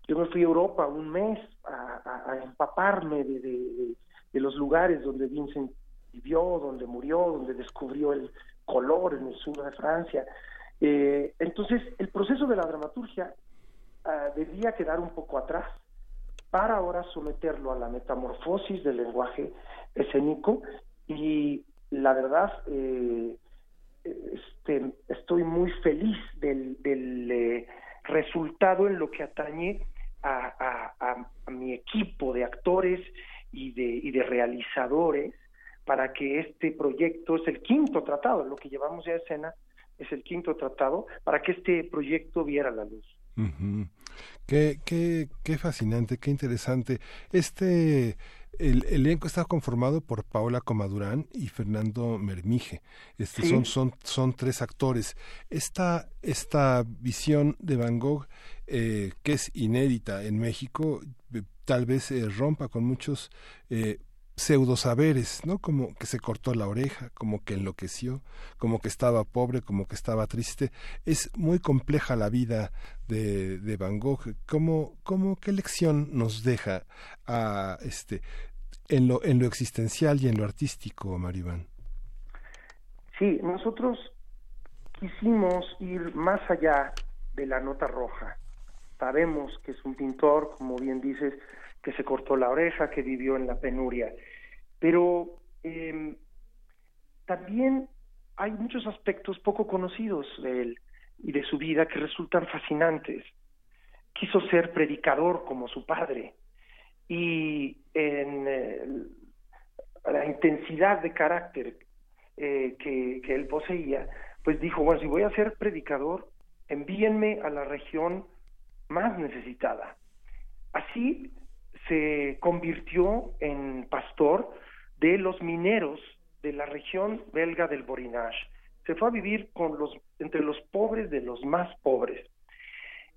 Yo me fui a Europa un mes a, empaparme de, los lugares donde Vincent vivió, donde murió, donde descubrió el color en el sur de Francia, eh, entonces, el proceso de la dramaturgia ah, debía quedar un poco atrás para ahora someterlo a la metamorfosis del lenguaje escénico y la verdad eh, este, estoy muy feliz del, eh, resultado en lo que atañe a, mi equipo de actores y de, y de realizadores para que este proyecto es el quinto tratado, lo que llevamos ya a escena es el quinto tratado, para que este proyecto viera la luz. qué, qué, qué fascinante, qué interesante. Este el, elenco está conformado por Paola Comadurán y Fernando Mermije. Este, son, son, son tres actores. Esta, esta visión de Van Gogh, eh, que es inédita en México, eh, tal vez eh, rompa con muchos pseudo saberes, ¿no? Como que se cortó la oreja, como que enloqueció, como que estaba pobre, como que estaba triste. Es muy compleja la vida de, de Van Gogh. ¿Cómo, cómo, qué lección nos deja a este en lo, en lo existencial y en lo artístico, Maribán? Sí, nosotros quisimos ir más allá de la nota roja. Sabemos que es un pintor, como bien dices, que se cortó la oreja, que vivió en la penuria. Pero em, también hay muchos aspectos poco conocidos de él y de su vida que resultan fascinantes. Quiso ser predicador como su padre y en eh, la intensidad de carácter eh, que, que él poseía, pues dijo, bueno, si voy a ser predicador, envíenme a la región más necesitada. Así se convirtió en pastor de los mineros de la región belga del Borinage. Se fue a vivir con los, entre los pobres de los más pobres.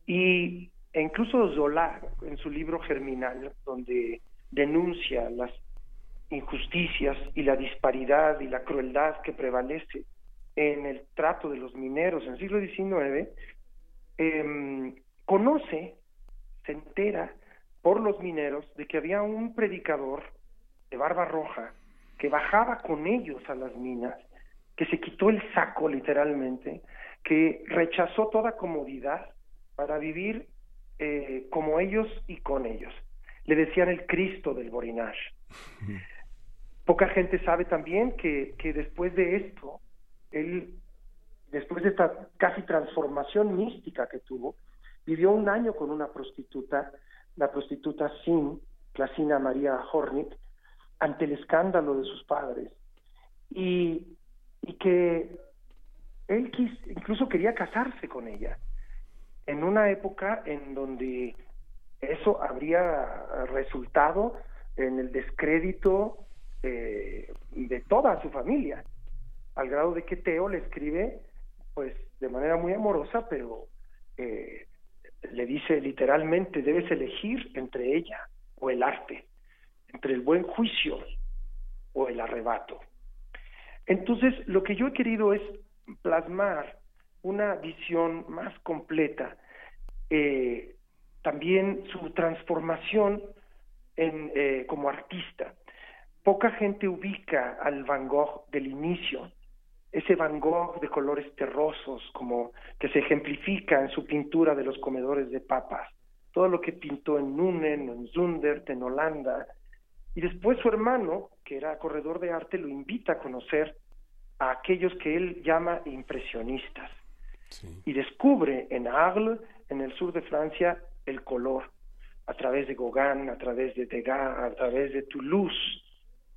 Y e incluso Zola, en su libro Germinal, donde denuncia las injusticias y la disparidad y la crueldad que prevalece en el trato de los mineros en el siglo XIX, em, conoce, se entera por los mineros de que había un predicador de barba roja que bajaba con ellos a las minas, que se quitó el saco literalmente, que rechazó toda comodidad para vivir eh, como ellos y con ellos. Le decían el Cristo del Borinage. Poca gente sabe también que, que después de esto, él, después de esta casi transformación mística que tuvo, vivió un año con una prostituta, la prostituta Sin, Clasina María Hornick, ante el escándalo de sus padres. Y, y que él incluso quería casarse con ella en una época en donde eso habría resultado en el descrédito eh, de toda su familia, al grado de que Teo le escribe, pues de manera muy amorosa, pero eh, le dice literalmente, debes elegir entre ella o el arte, entre el buen juicio o el arrebato. Entonces, lo que yo he querido es plasmar una visión más completa, eh, también su transformación eh, como artista. Poca gente ubica al Van Gogh del inicio, ese Van Gogh de colores terrosos, como que se ejemplifica en su pintura de los comedores de papas, todo lo que pintó en Nunen, en Zundert, en Holanda, y después su hermano, que era corredor de arte, lo invita a conocer a aquellos que él llama impresionistas. Y descubre en Arles, en el sur de Francia, el color, a través de Gauguin, a través de Degas, a través de Toulouse,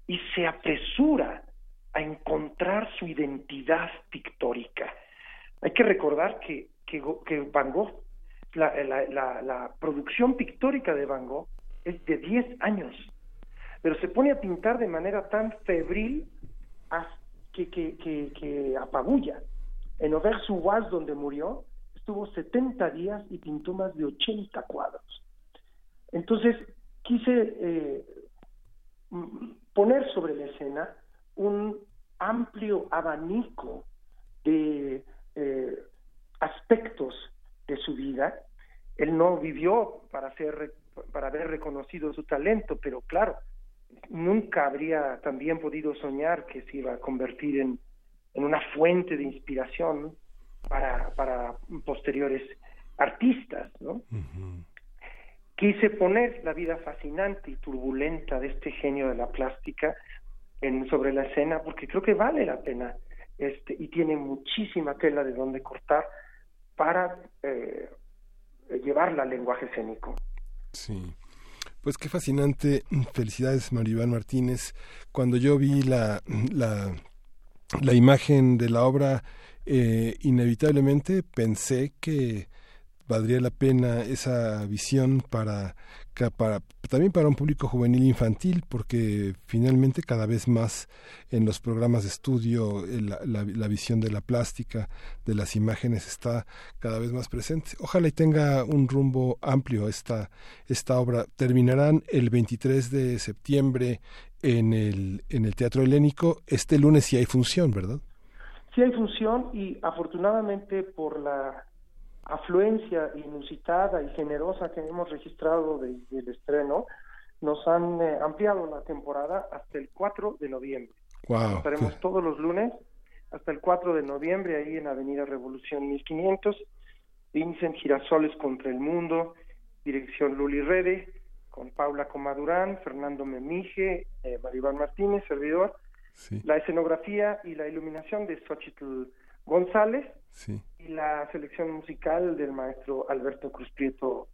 y se apresura a encontrar su identidad pictórica. Hay que recordar que, que, Van Gogh, la, la, la, producción pictórica de Van Gogh es de 10 años, pero se pone a pintar de manera tan febril que, que, apabulla. En Auvers-sur-Oise, donde murió, estuvo 70 días y pintó más de 80 cuadros. Entonces, quise eh, poner sobre la escena un amplio abanico de eh, aspectos de su vida. Él no vivió para, ser, para haber reconocido su talento, pero claro, nunca habría también podido soñar que se iba a convertir en en una fuente de inspiración para, para posteriores artistas, ¿no? quise poner la vida fascinante y turbulenta de este genio de la plástica en, sobre la escena porque creo que vale la pena este, y tiene muchísima tela de donde cortar para eh, llevarla al lenguaje escénico. Sí. Pues qué fascinante. Felicidades, Maribán Martínez. Cuando yo vi la, la, la imagen de la obra, eh, inevitablemente pensé que valdría la pena esa visión para, para también para un público juvenil infantil porque finalmente cada vez más en los programas de estudio eh, la, visión de la plástica de las imágenes está cada vez más presente. Ojalá y tenga un rumbo amplio esta esta obra. Terminarán el 23 de septiembre en el en el Teatro Helénico este lunes sí hay función verdad sí hay función y afortunadamente por la afluencia inusitada y generosa que hemos registrado desde el estreno, nos han eh, ampliado la temporada hasta el 4 de noviembre. Estaremos todos los lunes hasta el 4 de noviembre ahí en Avenida Revolución 1500, Vincent Girasoles contra el Mundo, dirección Luli Rede, con Paula Comadurán, Fernando Memije, eh, Maribán Martínez, servidor, la escenografía y la iluminación de Xochitl González, y la selección musical del maestro Alberto Cruz Prieto,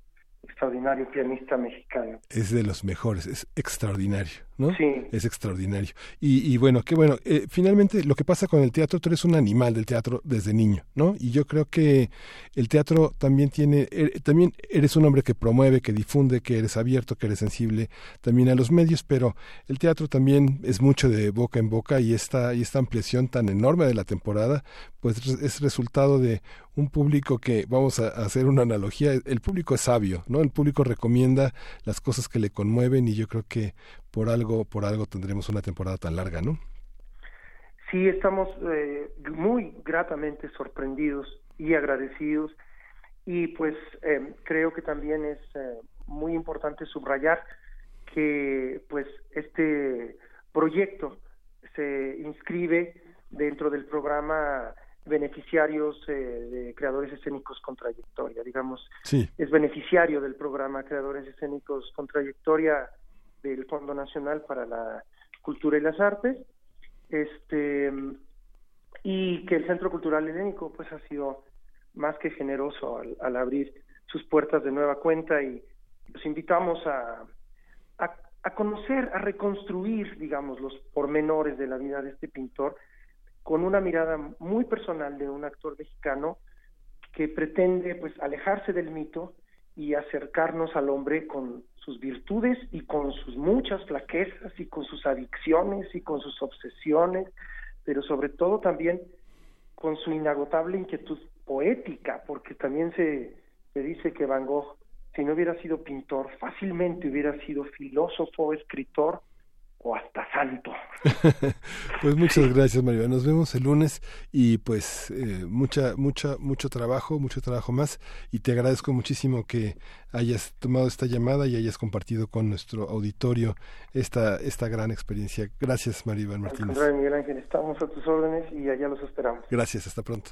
extraordinario pianista mexicano. Es de los mejores, es extraordinario, ¿no? Sí. Es extraordinario. Y, y bueno, qué bueno. Eh, finalmente, lo que pasa con el teatro, tú eres un animal del teatro desde niño, ¿no? Y yo creo que el teatro también tiene, eh, también eres un hombre que promueve, que difunde, que eres abierto, que eres sensible también a los medios, pero el teatro también es mucho de boca en boca y esta, y esta ampliación tan enorme de la temporada, pues es resultado de un público que, vamos a hacer una analogía, el público es sabio, ¿no? El público recomienda las cosas que le conmueven y yo creo que por algo, por algo tendremos una temporada tan larga, ¿no? Sí, estamos eh, muy gratamente sorprendidos y agradecidos. Y pues eh, creo que también es eh, muy importante subrayar que pues este proyecto se inscribe dentro del programa beneficiarios eh, de creadores escénicos con trayectoria, digamos, es beneficiario del programa Creadores Escénicos con trayectoria del Fondo Nacional para la Cultura y las Artes, este y que el Centro Cultural Helénico pues ha sido más que generoso al, abrir sus puertas de nueva cuenta y los invitamos a, a, a conocer, a reconstruir, digamos, los pormenores de la vida de este pintor con una mirada muy personal de un actor mexicano que pretende pues alejarse del mito y acercarnos al hombre con sus virtudes y con sus muchas flaquezas y con sus adicciones y con sus obsesiones, pero sobre todo también con su inagotable inquietud poética, porque también se, se dice que Van Gogh, si no hubiera sido pintor, fácilmente hubiera sido filósofo, escritor o hasta santo. pues muchas gracias, María. Nos vemos el lunes y pues eh, mucha, mucha, mucho trabajo, mucho trabajo más y te agradezco muchísimo que hayas tomado esta llamada y hayas compartido con nuestro auditorio esta, esta gran experiencia. Gracias, María Martínez. Miguel Ángel, estamos a tus órdenes y allá los esperamos. Gracias, hasta pronto.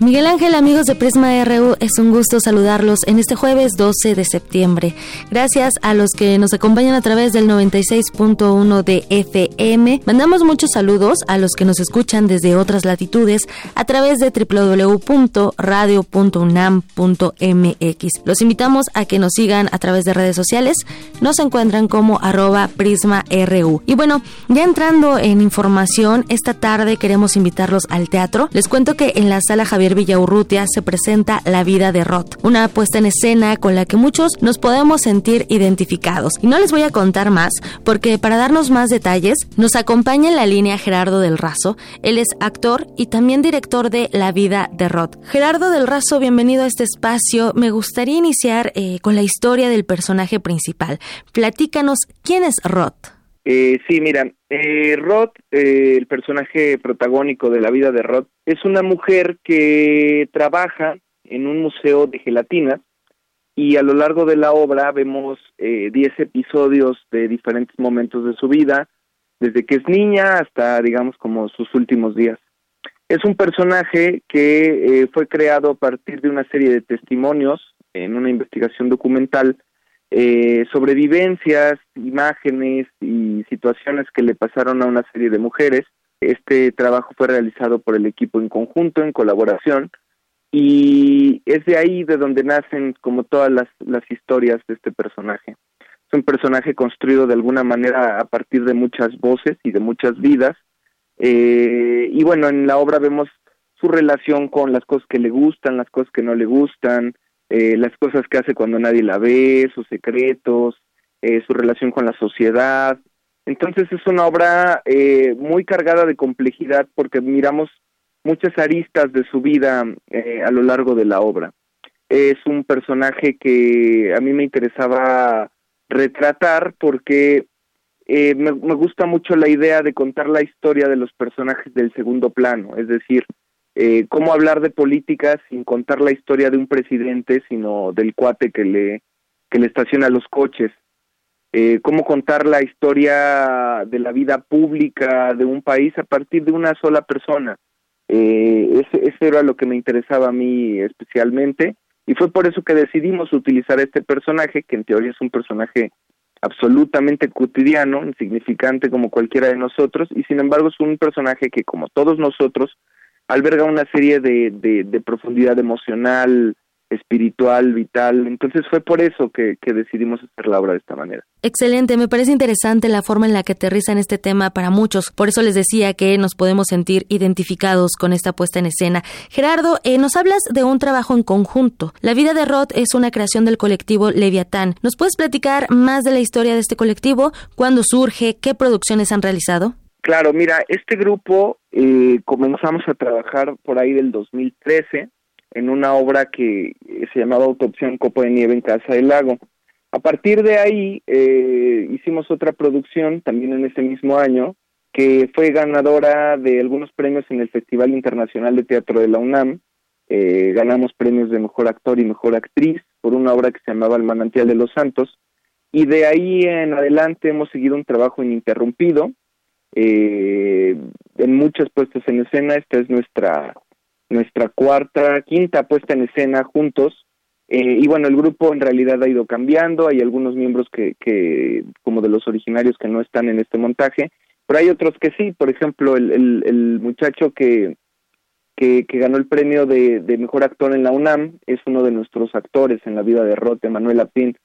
Miguel Ángel, amigos de Prisma RU, es un gusto saludarlos en este jueves 12 de septiembre. Gracias a los que nos acompañan a través del 96.1 de FM. Mandamos muchos saludos a los que nos escuchan desde otras latitudes a través de www.radio.unam.mx. Los invitamos a que nos sigan a través de redes sociales. Nos encuentran como arroba Prisma RU. Y bueno, ya entrando en información, esta tarde queremos invitarlos al teatro. Les cuento que en la sala Javier Villaurrutia se presenta La vida de Roth, una puesta en escena con la que muchos nos podemos sentir identificados. Y no les voy a contar más, porque para darnos más detalles, nos acompaña en la línea Gerardo del Razo. Él es actor y también director de La vida de Roth. Gerardo del Razo, bienvenido a este espacio. Me gustaría iniciar eh, con la historia del personaje principal. Platícanos, ¿quién es Roth? Eh, sí, mira, eh, eh, el personaje protagónico de la vida de Roth, es una mujer que trabaja en un museo de gelatinas y a lo largo de la obra vemos 10 episodios de diferentes momentos de su vida, desde que es niña hasta, digamos, como sus últimos días. Es un personaje que fue creado a partir de una serie de testimonios en una investigación documental eh, sobrevivencias, imágenes y situaciones que le pasaron a una serie de mujeres. Este trabajo fue realizado por el equipo en conjunto, en colaboración, y es de ahí de donde nacen como todas las, las historias de este personaje. Es un personaje construido de alguna manera a partir de muchas voces y de muchas vidas. Eh, y bueno, en la obra vemos su relación con las cosas que le gustan, las cosas que no le gustan, eh, las cosas que hace cuando nadie la ve, sus secretos, eh, su relación con la sociedad. Entonces es una obra eh, muy cargada de complejidad porque miramos muchas aristas de su vida a lo largo de la obra. Es un personaje que a mí me interesaba retratar porque me, me gusta mucho la idea de contar la historia de los personajes del segundo plano, es decir, eh, cómo hablar de política sin contar la historia de un presidente, sino del cuate que le, que le estaciona los coches. Eh, cómo contar la historia de la vida pública de un país a partir de una sola persona. Eh, ese, era lo que me interesaba a mí especialmente y fue por eso que decidimos utilizar este personaje, que en teoría es un personaje absolutamente cotidiano, insignificante como cualquiera de nosotros, y sin embargo es un personaje que como todos nosotros alberga una serie de, de, profundidad emocional, espiritual, vital. Entonces fue por eso que, decidimos hacer la obra de esta manera. Excelente, me parece interesante la forma en la que aterriza este tema para muchos. Por eso les decía que nos podemos sentir identificados con esta puesta en escena. Gerardo, eh, nos hablas de un trabajo en conjunto. La vida de Roth es una creación del colectivo Leviatán. ¿Nos puedes platicar más de la historia de este colectivo? ¿Cuándo surge? ¿Qué producciones han realizado? Claro, mira, este grupo eh, comenzamos a trabajar por ahí del 2013 en una obra que se llamaba Autopsia Copo de Nieve en Casa del Lago. A partir de ahí eh, hicimos otra producción también en ese mismo año que fue ganadora de algunos premios en el Festival Internacional de Teatro de la UNAM. Eh, ganamos premios de Mejor Actor y Mejor Actriz por una obra que se llamaba El Manantial de los Santos. Y de ahí en adelante hemos seguido un trabajo ininterrumpido eh, en muchas puestas en escena. Esta es nuestra nuestra cuarta, quinta puesta en escena juntos. Eh, y bueno, el grupo en realidad ha ido cambiando. Hay algunos miembros que, que, como de los originarios, que no están en este montaje, pero hay otros que sí. Por ejemplo, el, el, muchacho que, que, ganó el premio de, mejor actor en la UNAM es uno de nuestros actores en la vida de Rote, Manuel Apin.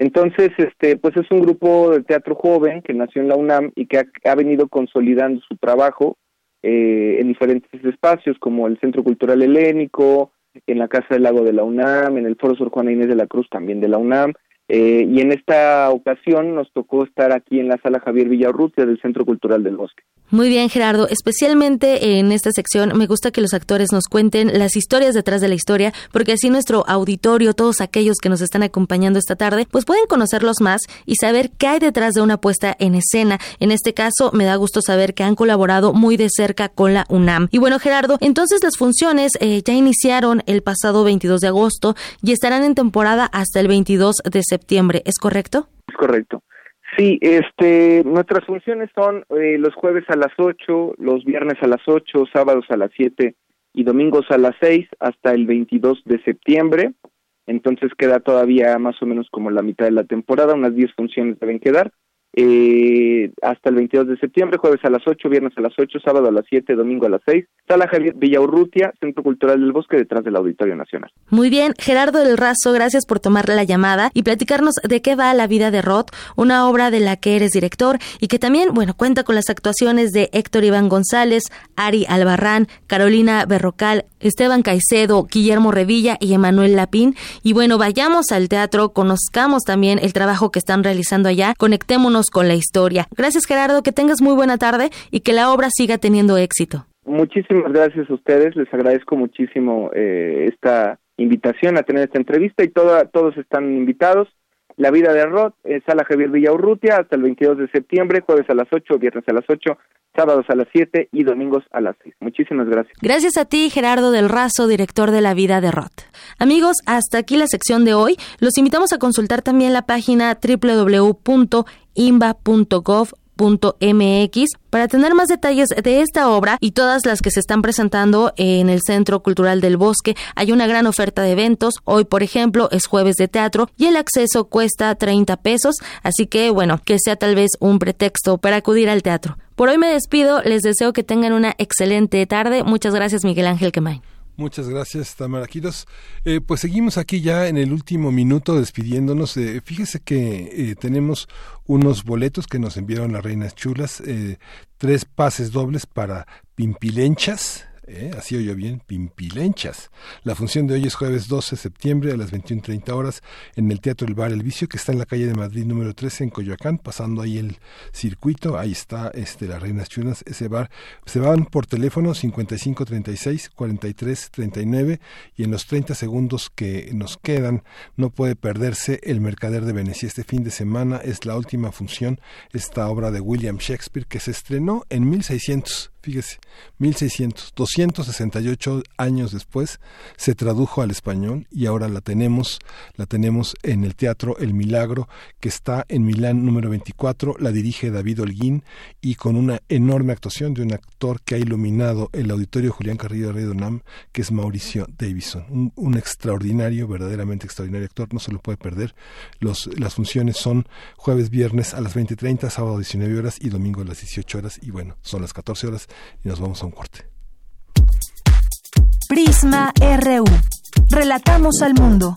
Entonces, este, pues es un grupo de teatro joven que nació en la UNAM y que ha, venido consolidando su trabajo eh, en diferentes espacios, como el Centro Cultural Helénico, en la Casa del Lago de la UNAM, en el Foro Sor Juana Inés de la Cruz también de la UNAM, eh, y en esta ocasión nos tocó estar aquí en la sala Javier Villarrutia del Centro Cultural del Bosque. Muy bien, Gerardo. Especialmente en esta sección me gusta que los actores nos cuenten las historias detrás de la historia, porque así nuestro auditorio, todos aquellos que nos están acompañando esta tarde, pues pueden conocerlos más y saber qué hay detrás de una puesta en escena. En este caso, me da gusto saber que han colaborado muy de cerca con la UNAM. Y bueno, Gerardo, entonces las funciones eh, ya iniciaron el pasado 22 de agosto y estarán en temporada hasta el 22 de septiembre, ¿es correcto? Es correcto. Sí, este, nuestras funciones son eh, los jueves a las 8, los viernes a las 8, sábados a las 7 y domingos a las 6 hasta el 22 de septiembre. Entonces queda todavía más o menos como la mitad de la temporada, unas 10 funciones deben quedar. Eh, hasta el 22 de septiembre, jueves a las 8, viernes a las 8, sábado a las 7, domingo a las 6. Sala Javier Villaurrutia, Centro Cultural del Bosque, detrás del Auditorio Nacional. Muy bien, Gerardo del Razo, gracias por tomar la llamada y platicarnos de qué va la vida de Roth, una obra de la que eres director y que también, bueno, cuenta con las actuaciones de Héctor Iván González, Ari Albarrán, Carolina Berrocal, Esteban Caicedo, Guillermo Revilla y Emanuel Lapín. Y bueno, vayamos al teatro, conozcamos también el trabajo que están realizando allá, conectémonos con la historia. Gracias Gerardo, que tengas muy buena tarde y que la obra siga teniendo éxito. Muchísimas gracias a ustedes, les agradezco muchísimo eh, esta invitación a tener esta entrevista y todos están invitados. La vida de Rod, eh, Sala Javier Villaurrutia, hasta el 22 de septiembre, jueves a las 8, viernes a las 8, sábados a las 7 y domingos a las 6. Muchísimas gracias. Gracias a ti, Gerardo del Razo, director de La Vida de Roth. Amigos, hasta aquí la sección de hoy. Los invitamos a consultar también la página www.imba.gov para tener más detalles de esta obra y todas las que se están presentando en el Centro Cultural del Bosque. Hay una gran oferta de eventos. Hoy, por ejemplo, es jueves de teatro y el acceso cuesta 30 pesos, así que bueno, que sea tal vez un pretexto para acudir al teatro. Por hoy me despido, les deseo que tengan una excelente tarde. Muchas gracias, Miguel Ángel Quemay. Muchas gracias, Tamara Quiros. Eh, pues seguimos aquí ya en el último minuto despidiéndonos. Eh, fíjese que eh, tenemos unos boletos que nos enviaron las Reinas Chulas, tres pases dobles para Pimpilenchas, ¿eh? así oye bien, Pimpilenchas. La función de hoy es jueves 12 de septiembre a las 21.30 horas en el Teatro El Bar El Vicio, que está en la calle de Madrid número 13 en Coyoacán, pasando ahí el circuito, ahí está este las Reinas Chunas, ese bar. Se van por teléfono 5536 4339 y en los 30 segundos que nos quedan no puede perderse El Mercader de Venecia. Este fin de semana es la última función, esta obra de William Shakespeare que se estrenó en 1600 Fíjese, 1600, 268 años después se tradujo al español y ahora la tenemos, la tenemos en el Teatro El Milagro que está en Milán número 24, la dirige David Holguín y con una enorme actuación de un actor que ha iluminado el auditorio Julián Carrillo de Nam, que es Mauricio Davison, un, un, extraordinario, verdaderamente extraordinario actor, no se lo puede perder. Los, las funciones son jueves, viernes a las 20:30, sábado a 19 horas y domingo a las 18 horas y bueno, son las 14 horas y nos vamos a un corte. Prisma RU. Relatamos al mundo.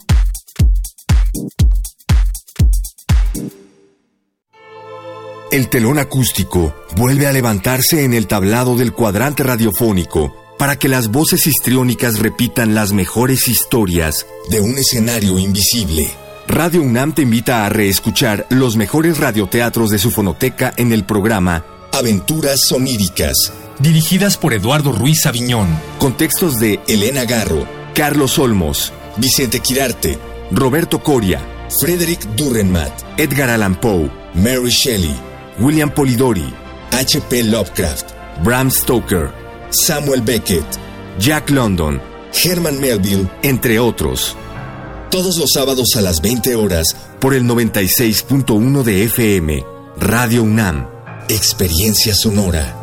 El telón acústico vuelve a levantarse en el tablado del cuadrante radiofónico para que las voces histriónicas repitan las mejores historias de un escenario invisible. Radio UNAM te invita a reescuchar los mejores radioteatros de su fonoteca en el programa Aventuras Soníricas dirigidas por Eduardo Ruiz Aviñón, con textos de Elena Garro, Carlos Olmos, Vicente Quirarte, Roberto Coria, Frederick Durrenmatt, Edgar Allan Poe, Mary Shelley, William Polidori, H.P. Lovecraft, Bram Stoker, Samuel Beckett, Jack London, Herman Melville, entre otros. Todos los sábados a las 20 horas por el 96.1 de FM, Radio UNAM. Experiencia sonora.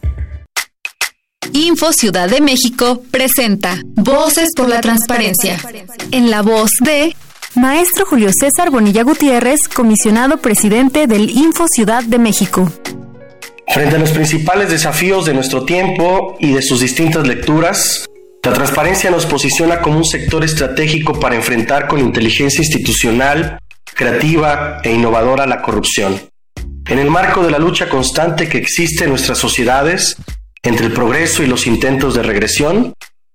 Info Ciudad de México presenta Voces por la Transparencia. En la voz de Maestro Julio César Bonilla Gutiérrez, comisionado presidente del Info Ciudad de México. Frente a los principales desafíos de nuestro tiempo y de sus distintas lecturas, la transparencia nos posiciona como un sector estratégico para enfrentar con inteligencia institucional, creativa e innovadora la corrupción. En el marco de la lucha constante que existe en nuestras sociedades, entre el progreso y los intentos de regresión,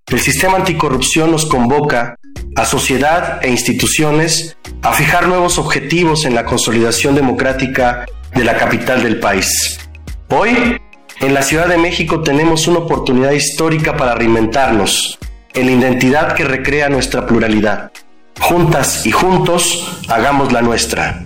el sistema anticorrupción nos convoca a sociedad e instituciones a fijar nuevos objetivos en la consolidación democrática de la capital del país. Hoy, en la Ciudad de México tenemos una oportunidad histórica para reinventarnos en la identidad que recrea nuestra pluralidad. Juntas y juntos, hagamos la nuestra.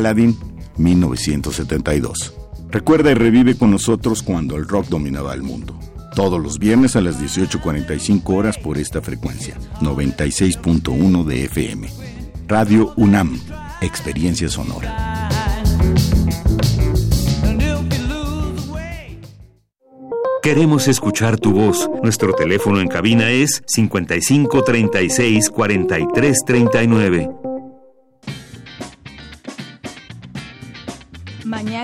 Paladin, 1972. Recuerda y revive con nosotros cuando el rock dominaba el mundo. Todos los viernes a las 18.45 horas por esta frecuencia, 96.1 de FM. Radio UNAM, Experiencia Sonora. Queremos escuchar tu voz. Nuestro teléfono en cabina es 55 36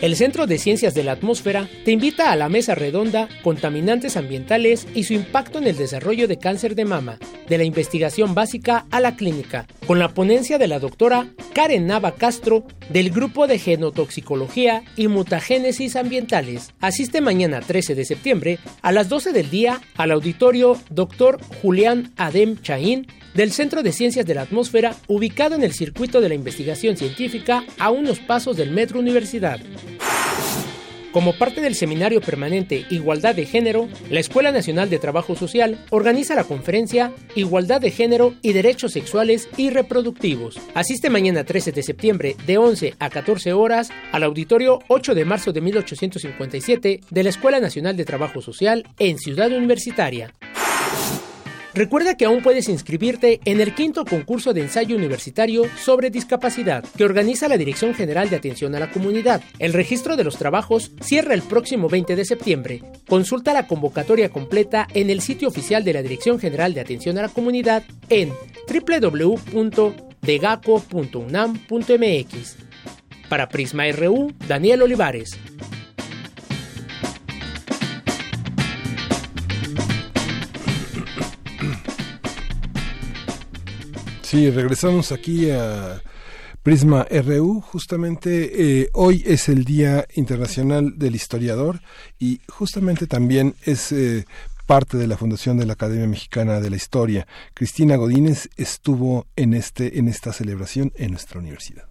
El Centro de Ciencias de la Atmósfera te invita a la mesa redonda Contaminantes ambientales y su impacto en el desarrollo de cáncer de mama, de la investigación básica a la clínica, con la ponencia de la doctora Karen Nava Castro del Grupo de Genotoxicología y Mutagénesis Ambientales. Asiste mañana 13 de septiembre a las 12 del día al auditorio Dr. Julián Adem Chaín del Centro de Ciencias de la Atmósfera, ubicado en el circuito de la investigación científica a unos pasos del Metro Universidad. Como parte del seminario permanente Igualdad de Género, la Escuela Nacional de Trabajo Social organiza la conferencia Igualdad de Género y Derechos Sexuales y Reproductivos. Asiste mañana 13 de septiembre de 11 a 14 horas al auditorio 8 de marzo de 1857 de la Escuela Nacional de Trabajo Social en Ciudad Universitaria. Recuerda que aún puedes inscribirte en el quinto concurso de ensayo universitario sobre discapacidad que organiza la Dirección General de Atención a la Comunidad. El registro de los trabajos cierra el próximo 20 de septiembre. Consulta la convocatoria completa en el sitio oficial de la Dirección General de Atención a la Comunidad en www.degaco.unam.mx. Para Prisma RU, Daniel Olivares. Sí, regresamos aquí a Prisma RU. Justamente eh, hoy es el Día Internacional del Historiador y justamente también es eh, parte de la fundación de la Academia Mexicana de la Historia. Cristina Godínez estuvo en este en esta celebración en nuestra universidad.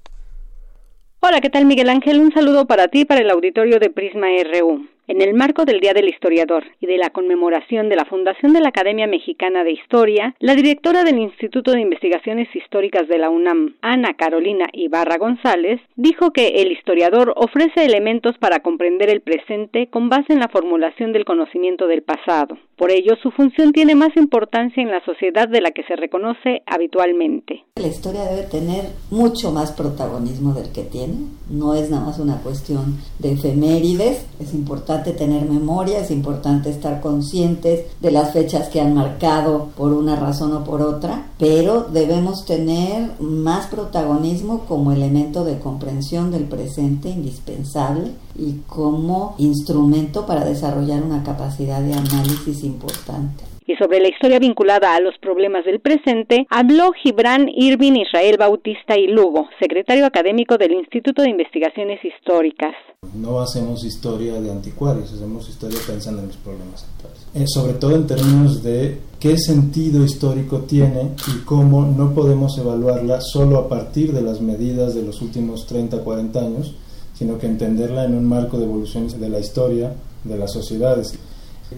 Hola, ¿qué tal Miguel Ángel? Un saludo para ti para el auditorio de Prisma RU. En el marco del Día del Historiador y de la conmemoración de la fundación de la Academia Mexicana de Historia, la directora del Instituto de Investigaciones Históricas de la UNAM, Ana Carolina Ibarra González, dijo que el historiador ofrece elementos para comprender el presente con base en la formulación del conocimiento del pasado. Por ello, su función tiene más importancia en la sociedad de la que se reconoce habitualmente. La historia debe tener mucho más protagonismo del que tiene. No es nada más una cuestión de efemérides. Es importante tener memoria, es importante estar conscientes de las fechas que han marcado por una razón o por otra, pero debemos tener más protagonismo como elemento de comprensión del presente indispensable y como instrumento para desarrollar una capacidad de análisis importante. Y sobre la historia vinculada a los problemas del presente, habló Gibran Irvin Israel Bautista y Lugo, secretario académico del Instituto de Investigaciones Históricas. No hacemos historia de anticuarios, hacemos historia pensando en los problemas actuales. Eh, sobre todo en términos de qué sentido histórico tiene y cómo no podemos evaluarla solo a partir de las medidas de los últimos 30, 40 años, sino que entenderla en un marco de evolución de la historia, de las sociedades.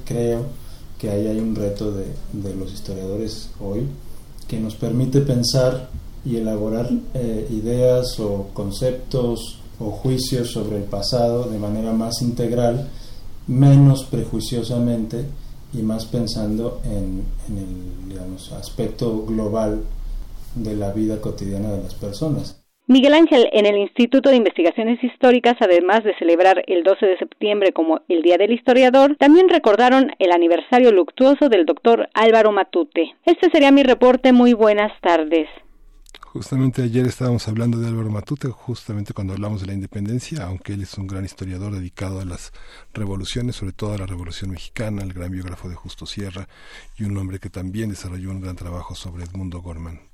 Creo que ahí hay un reto de, de los historiadores hoy que nos permite pensar y elaborar eh, ideas o conceptos o juicios sobre el pasado de manera más integral, menos prejuiciosamente y más pensando en, el aspecto global de la vida cotidiana de las personas. Miguel Ángel, en el Instituto de Investigaciones Históricas, además de celebrar el 12 de septiembre como el Día del Historiador, también recordaron el aniversario luctuoso del doctor Álvaro Matute. Este sería mi reporte. Muy buenas tardes. Justamente ayer estábamos hablando de Álvaro Matute, justamente cuando hablamos de la independencia, aunque él es un gran historiador dedicado a las revoluciones, sobre todo a la Revolución Mexicana, el gran biógrafo de Justo Sierra y un hombre que también desarrolló un gran trabajo sobre Edmundo Gorman.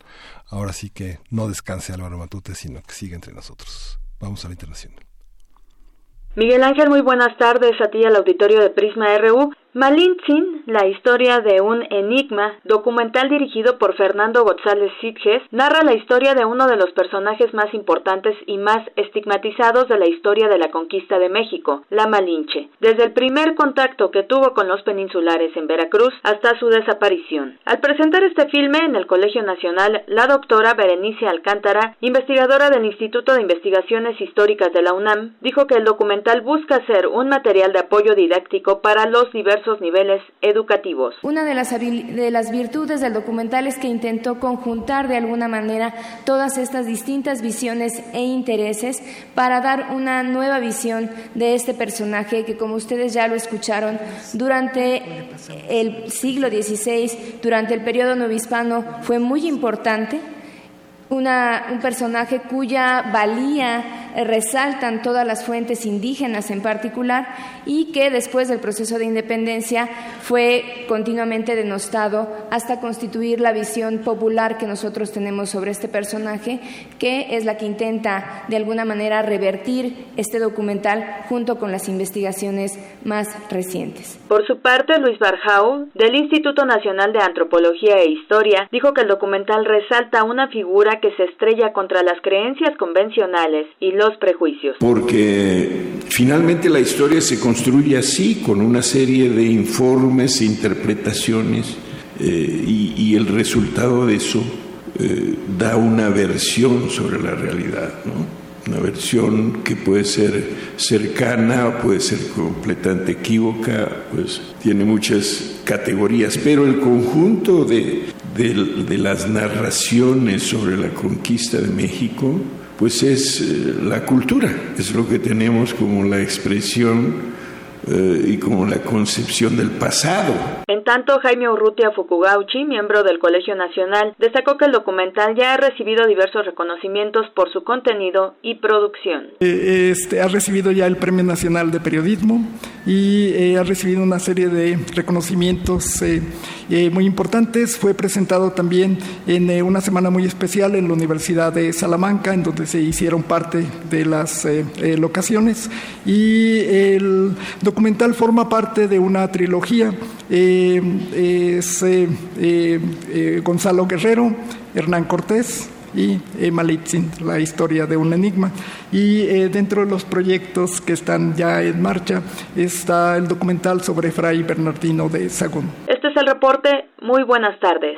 Ahora sí que no descanse Álvaro Matute, sino que siga entre nosotros. Vamos a la internacional. Miguel Ángel, muy buenas tardes a ti al auditorio de Prisma RU. Malintzin, la historia de un enigma, documental dirigido por Fernando González Sitges, narra la historia de uno de los personajes más importantes y más estigmatizados de la historia de la conquista de México, la Malinche, desde el primer contacto que tuvo con los peninsulares en Veracruz hasta su desaparición. Al presentar este filme en el Colegio Nacional, la doctora Berenice Alcántara, investigadora del Instituto de Investigaciones Históricas de la UNAM, dijo que el documental busca ser un material de apoyo didáctico para los diversos niveles educativos. Una de las, de las virtudes del documental es que intentó conjuntar de alguna manera todas estas distintas visiones e intereses para dar una nueva visión de este personaje que, como ustedes ya lo escucharon, durante el siglo XVI, durante el periodo novohispano, fue muy importante. Una, un personaje cuya valía resaltan todas las fuentes indígenas en particular y que después del proceso de independencia fue continuamente denostado hasta constituir la visión popular que nosotros tenemos sobre este personaje, que es la que intenta de alguna manera revertir este documental junto con las investigaciones más recientes. Por su parte, Luis Barjau, del Instituto Nacional de Antropología e Historia, dijo que el documental resalta una figura que se estrella contra las creencias convencionales y los prejuicios. Porque finalmente la historia se construye así, con una serie de informes interpretaciones, eh, y, el resultado de eso eh, da una versión sobre la realidad, una versión que puede ser cercana, puede ser completamente equívoca, pues tiene muchas categorías, pero el conjunto de, de las narraciones sobre la conquista de México pues es eh, la cultura, es lo que tenemos como la expresión eh, y como la concepción del pasado. En tanto, Jaime Urrutia Fukugauchi, miembro del Colegio Nacional, destacó que el documental ya ha recibido diversos reconocimientos por su contenido y producción. Eh, este, ha recibido ya el Premio Nacional de Periodismo y eh, ha recibido una serie de reconocimientos muy importantes. Fue presentado también en una semana muy especial en la Universidad de Salamanca, en donde se hicieron parte de las locaciones. Y el documental documental forma parte de una trilogía. Eh, es eh, eh, Gonzalo Guerrero, Hernán Cortés y Malitzin, la historia de un enigma. Y dentro de los proyectos que están ya en marcha está el documental sobre Fray Bernardino de Sagún. Este es el reporte. Muy buenas tardes.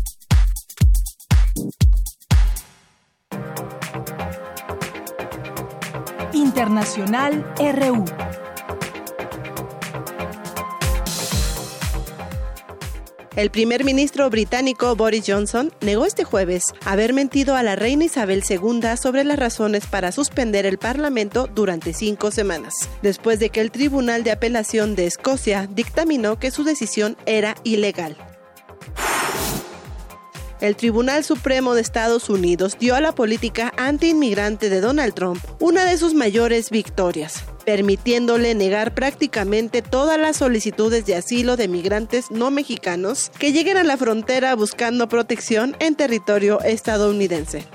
Internacional RU. El primer ministro británico Boris Johnson negó este jueves haber mentido a la reina Isabel II sobre las razones para suspender el Parlamento durante cinco semanas, después de que el Tribunal de Apelación de Escocia dictaminó que su decisión era ilegal. El Tribunal Supremo de Estados Unidos dio a la política anti-inmigrante de Donald Trump una de sus mayores victorias, permitiéndole negar prácticamente todas las solicitudes de asilo de migrantes no mexicanos que lleguen a la frontera buscando protección en territorio estadounidense.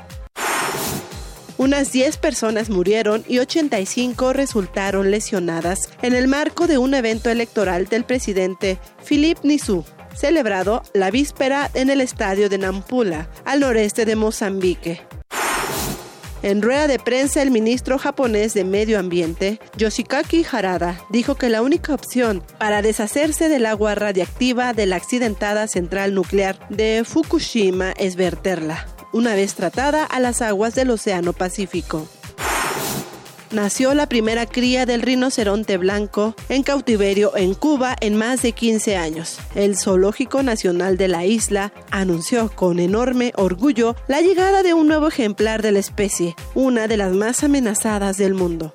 Unas 10 personas murieron y 85 resultaron lesionadas en el marco de un evento electoral del presidente Philippe Nisu celebrado la víspera en el estadio de Nampula, al noreste de Mozambique. En rueda de prensa, el ministro japonés de Medio Ambiente, Yoshikaki Harada, dijo que la única opción para deshacerse del agua radiactiva de la accidentada central nuclear de Fukushima es verterla, una vez tratada a las aguas del Océano Pacífico. Nació la primera cría del rinoceronte blanco en cautiverio en Cuba en más de 15 años. El Zoológico Nacional de la isla anunció con enorme orgullo la llegada de un nuevo ejemplar de la especie, una de las más amenazadas del mundo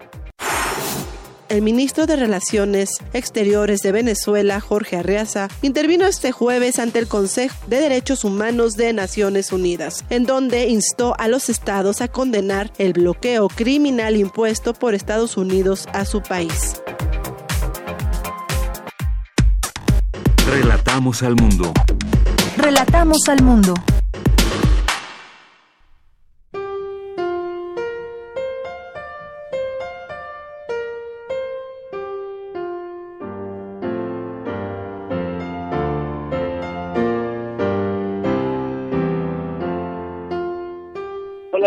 el ministro de Relaciones Exteriores de Venezuela, Jorge Arreaza, intervino este jueves ante el Consejo de Derechos Humanos de Naciones Unidas, en donde instó a los estados a condenar el bloqueo criminal impuesto por Estados Unidos a su país. Relatamos al mundo. Relatamos al mundo.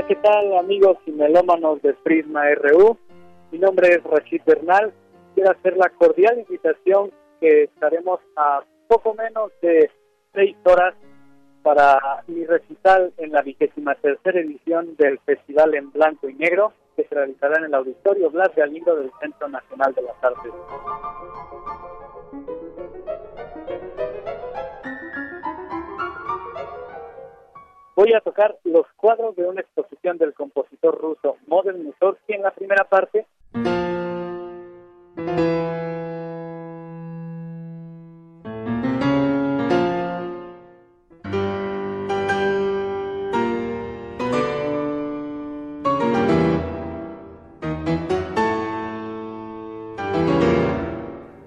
¿Qué tal amigos y melómanos de Prisma RU? Mi nombre es Rachid Bernal. Quiero hacer la cordial invitación que estaremos a poco menos de seis horas para mi recital en la vigésima tercera edición del Festival en Blanco y Negro que se realizará en el Auditorio Blas Galindo del Centro Nacional de las Artes. Voy a tocar los cuadros de una exposición del compositor ruso Modern Mussorgsky en la primera parte.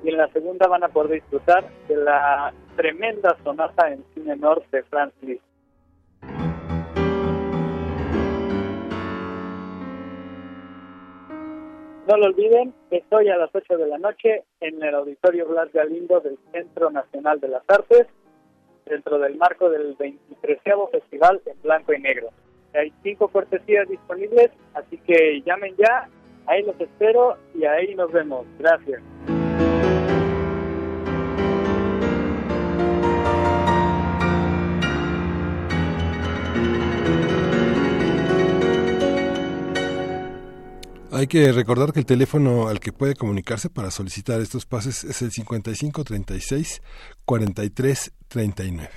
Y en la segunda van a poder disfrutar de la tremenda sonata en cine menor de Franz Liszt. No lo olviden, estoy a las 8 de la noche en el Auditorio Blas Galindo del Centro Nacional de las Artes, dentro del marco del 23 Festival en Blanco y Negro. Hay cinco cortesías disponibles, así que llamen ya, ahí los espero y ahí nos vemos. Gracias. Hay que recordar que el teléfono al que puede comunicarse para solicitar estos pases es el 5536 4339.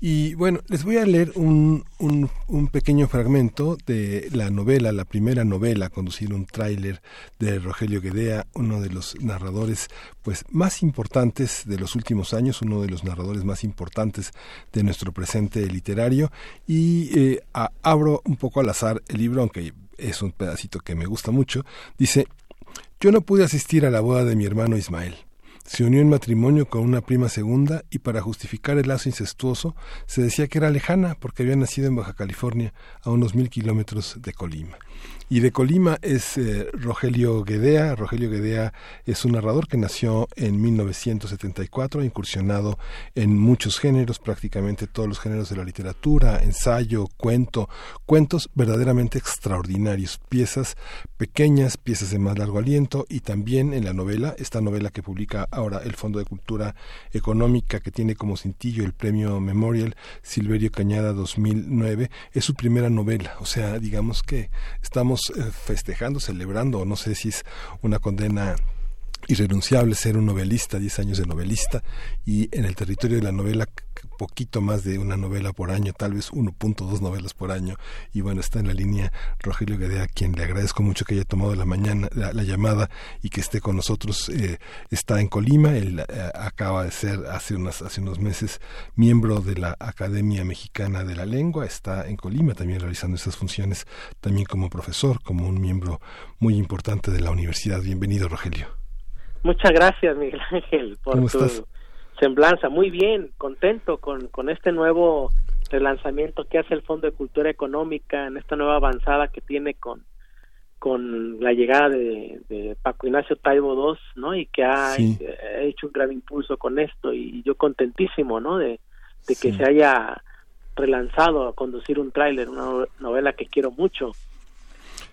Y bueno, les voy a leer un, un, pequeño fragmento de la novela, la primera novela, conducir un tráiler de Rogelio Guedea, uno de los narradores pues más importantes de los últimos años, uno de los narradores más importantes de nuestro presente literario. Y eh, abro un poco al azar el libro, aunque es un pedacito que me gusta mucho, dice, yo no pude asistir a la boda de mi hermano Ismael. Se unió en matrimonio con una prima segunda y para justificar el lazo incestuoso se decía que era lejana porque había nacido en Baja California a unos mil kilómetros de Colima. Y de Colima es eh, Rogelio Guedea. Rogelio Guedea es un narrador que nació en 1974, incursionado en muchos géneros, prácticamente todos los géneros de la literatura, ensayo, cuento, cuentos verdaderamente extraordinarios, piezas pequeñas, piezas de más largo aliento y también en la novela, esta novela que publica ahora el Fondo de Cultura Económica que tiene como cintillo el premio Memorial Silverio Cañada 2009, es su primera novela, o sea, digamos que estamos eh, festejando, celebrando, no sé si es una condena irrenunciable ser un novelista, 10 años de novelista, y en el territorio de la novela poquito más de una novela por año, tal vez 1.2 novelas por año, y bueno, está en la línea Rogelio Guedea, a quien le agradezco mucho que haya tomado la mañana la, llamada y que esté con nosotros. Eh, está en Colima, él eh, acaba de ser hace, unas, hace unos meses miembro de la Academia Mexicana de la Lengua, está en Colima también realizando esas funciones, también como profesor, como un miembro muy importante de la universidad. Bienvenido, Rogelio. Muchas gracias, Miguel Ángel, por tu semblanza. Muy bien, contento con, con este nuevo relanzamiento que hace el Fondo de Cultura Económica en esta nueva avanzada que tiene con con la llegada de, Paco Ignacio Taibo II, ¿no? Y que ha, hecho un gran impulso con esto y yo contentísimo, ¿no? De, de que se haya relanzado a conducir un tráiler, una novela que quiero mucho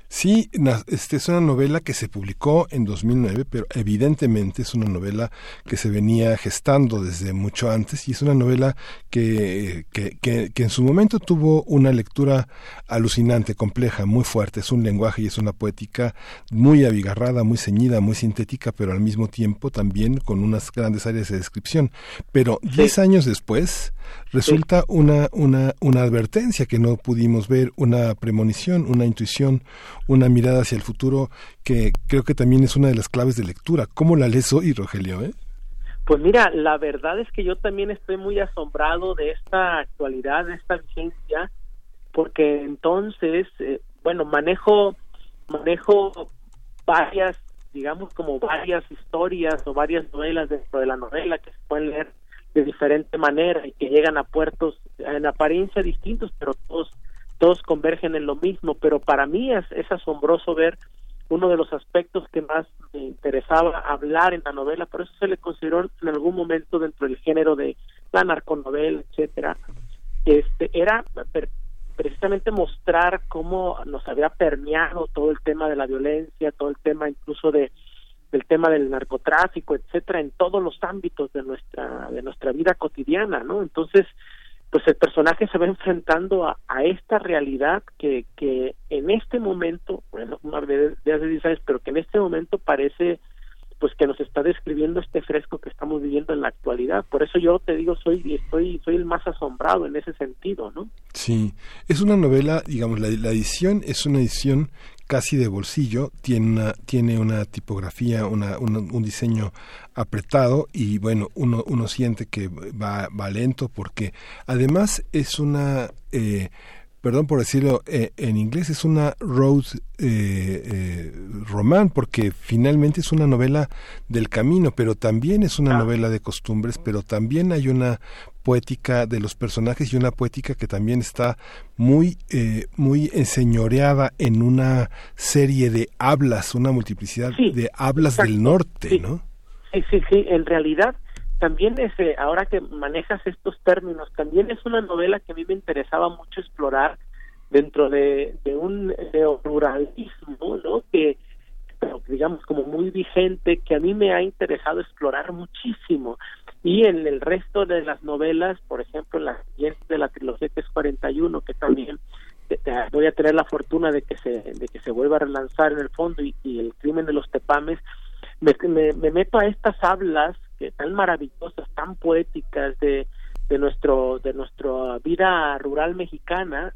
Sí, este es una novela que se publicó en 2009, pero evidentemente es una novela que se venía gestando desde mucho antes y es una novela que, que, que, que, en su momento tuvo una lectura alucinante, compleja, muy fuerte. Es un lenguaje y es una poética muy abigarrada, muy ceñida, muy sintética, pero al mismo tiempo también con unas grandes áreas de descripción. Pero diez años después resulta una, una, una advertencia que no pudimos ver, una premonición, una intuición, una mirada hacia el futuro que creo que también es una de las claves de lectura. ¿Cómo la lees hoy, Rogelio? Eh? Pues mira, la verdad es que yo también estoy muy asombrado de esta actualidad, de esta vigencia, porque entonces, eh, bueno, manejo, manejo varias, digamos como varias historias o varias novelas dentro de la novela que se pueden leer de diferente manera y que llegan a puertos en apariencia distintos, pero todos todos convergen en lo mismo, pero para mí es, es asombroso ver uno de los aspectos que más me interesaba hablar en la novela, por eso se le consideró en algún momento dentro del género de la narconovela, etcétera, este era precisamente mostrar cómo nos había permeado todo el tema de la violencia, todo el tema incluso de del tema del narcotráfico, etcétera, en todos los ámbitos de nuestra de nuestra vida cotidiana, ¿no? Entonces, pues el personaje se va enfrentando a, a esta realidad que, que en este momento, bueno, de, de hace 10 años, pero que en este momento parece pues que nos está describiendo este fresco que estamos viviendo en la actualidad. Por eso yo te digo, soy estoy soy el más asombrado en ese sentido, ¿no? Sí, es una novela, digamos, la edición es una edición casi de bolsillo, tiene una, tiene una tipografía, una, un diseño apretado y bueno, uno, uno siente que va, va lento porque además es una... Eh, perdón por decirlo eh, en inglés, es una road eh, eh, román, porque finalmente es una novela del camino, pero también es una novela de costumbres, pero también hay una poética de los personajes y una poética que también está muy eh, muy enseñoreada en una serie de hablas, una multiplicidad de hablas del norte, ¿no? Sí, sí, sí, en realidad también es, ahora que manejas estos términos, también es una novela que a mí me interesaba mucho explorar dentro de, de un ruralismo, ¿no? Que, digamos, como muy vigente, que a mí me ha interesado explorar muchísimo. Y en el resto de las novelas, por ejemplo, la siguiente de la trilogía que es 41, que también voy a tener la fortuna de que se de que se vuelva a relanzar en el fondo y, el crimen de los tepames me, me, meto a estas hablas que tan maravillosas, tan poéticas de, de nuestro de nuestra vida rural mexicana,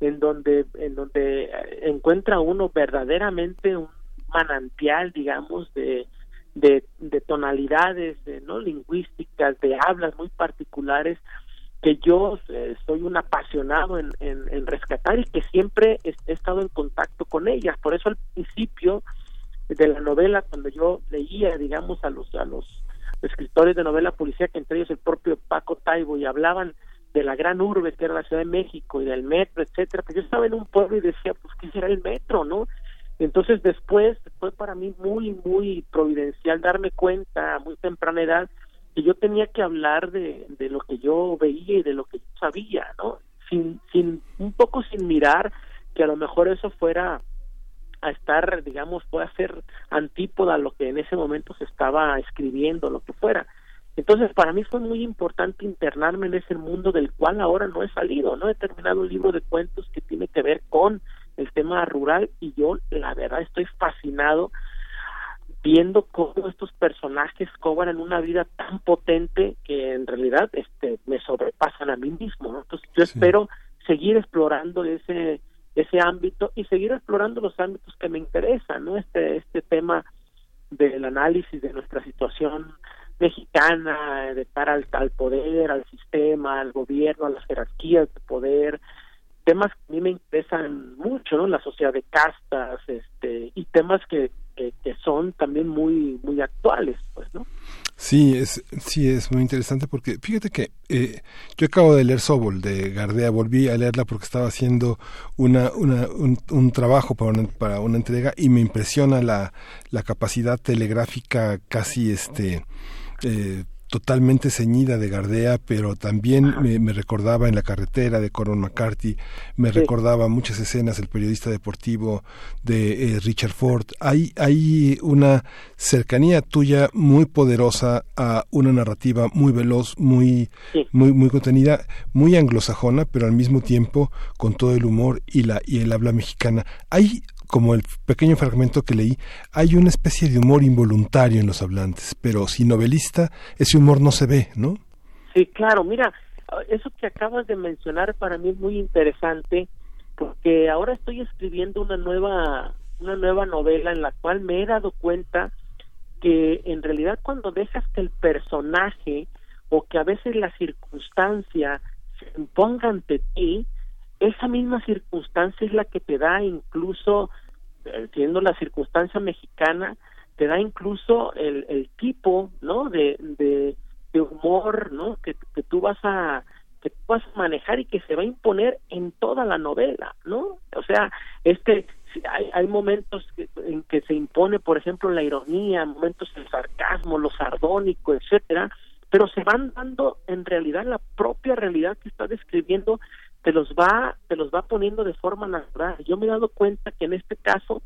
en donde en donde encuentra uno verdaderamente un manantial, digamos, de de, de tonalidades no lingüísticas, de hablas muy particulares que yo eh, soy un apasionado en, en, rescatar y que siempre he, estado en contacto con ellas. Por eso al principio de la novela, cuando yo leía, digamos, a los, a los escritores de novela policía, que entre ellos el propio Paco Taibo, y hablaban de la gran urbe que era la Ciudad de México y del metro, etcétera, pues yo estaba en un pueblo y decía, pues, ¿qué será el metro, no? Entonces después fue para mí muy, muy providencial darme cuenta a muy temprana edad que yo tenía que hablar de, lo que yo veía y de lo que yo sabía, ¿no? Sin, sin, un poco sin mirar que a lo mejor eso fuera a estar, digamos, pueda ser antípoda a lo que en ese momento se estaba escribiendo, lo que fuera. Entonces, para mí fue muy importante internarme en ese mundo del cual ahora no he salido, ¿no? He terminado un libro de cuentos que tiene que ver con el tema rural y yo, la verdad, estoy fascinado viendo cómo estos personajes cobran una vida tan potente que en realidad este me sobrepasan a mí mismo entonces yo espero seguir explorando ese ese ámbito y seguir explorando los ámbitos que me interesan no este este tema del análisis de nuestra situación mexicana de cara al, al poder al sistema al gobierno a las jerarquías de poder temas que a mí me interesan mucho, ¿no? La sociedad de castas, este, y temas que, que, son también muy, muy actuales, pues, ¿no? Sí, es, sí, es muy interesante porque fíjate que eh, yo acabo de leer Sobol de Gardea, volví a leerla porque estaba haciendo una, una, un, trabajo para una, para una entrega y me impresiona la, la capacidad telegráfica casi este eh, totalmente ceñida de Gardea, pero también me, recordaba en la carretera de Coron McCarthy, me recordaba muchas escenas del periodista deportivo de eh, Richard Ford. Hay, hay una cercanía tuya muy poderosa a una narrativa muy veloz, muy, muy, muy contenida, muy anglosajona, pero al mismo tiempo con todo el humor y la y el habla mexicana. Hay como el pequeño fragmento que leí, hay una especie de humor involuntario en los hablantes, pero si novelista, ese humor no se ve, ¿no? Sí, claro, mira, eso que acabas de mencionar para mí es muy interesante, porque ahora estoy escribiendo una nueva, una nueva novela en la cual me he dado cuenta que en realidad cuando dejas que el personaje o que a veces la circunstancia se imponga ante ti, esa misma circunstancia es la que te da incluso, eh, siendo la circunstancia mexicana, te da incluso el, el tipo, ¿no? De, de, humor, ¿no? Que, que tú vas a que tú vas a manejar y que se va a imponer en toda la novela, ¿no? O sea, este hay, hay momentos en que se impone, por ejemplo, la ironía, momentos el sarcasmo, lo sardónico, etcétera, pero se van dando en realidad la propia realidad que está describiendo te los va te los va poniendo de forma natural. Yo me he dado cuenta que en este caso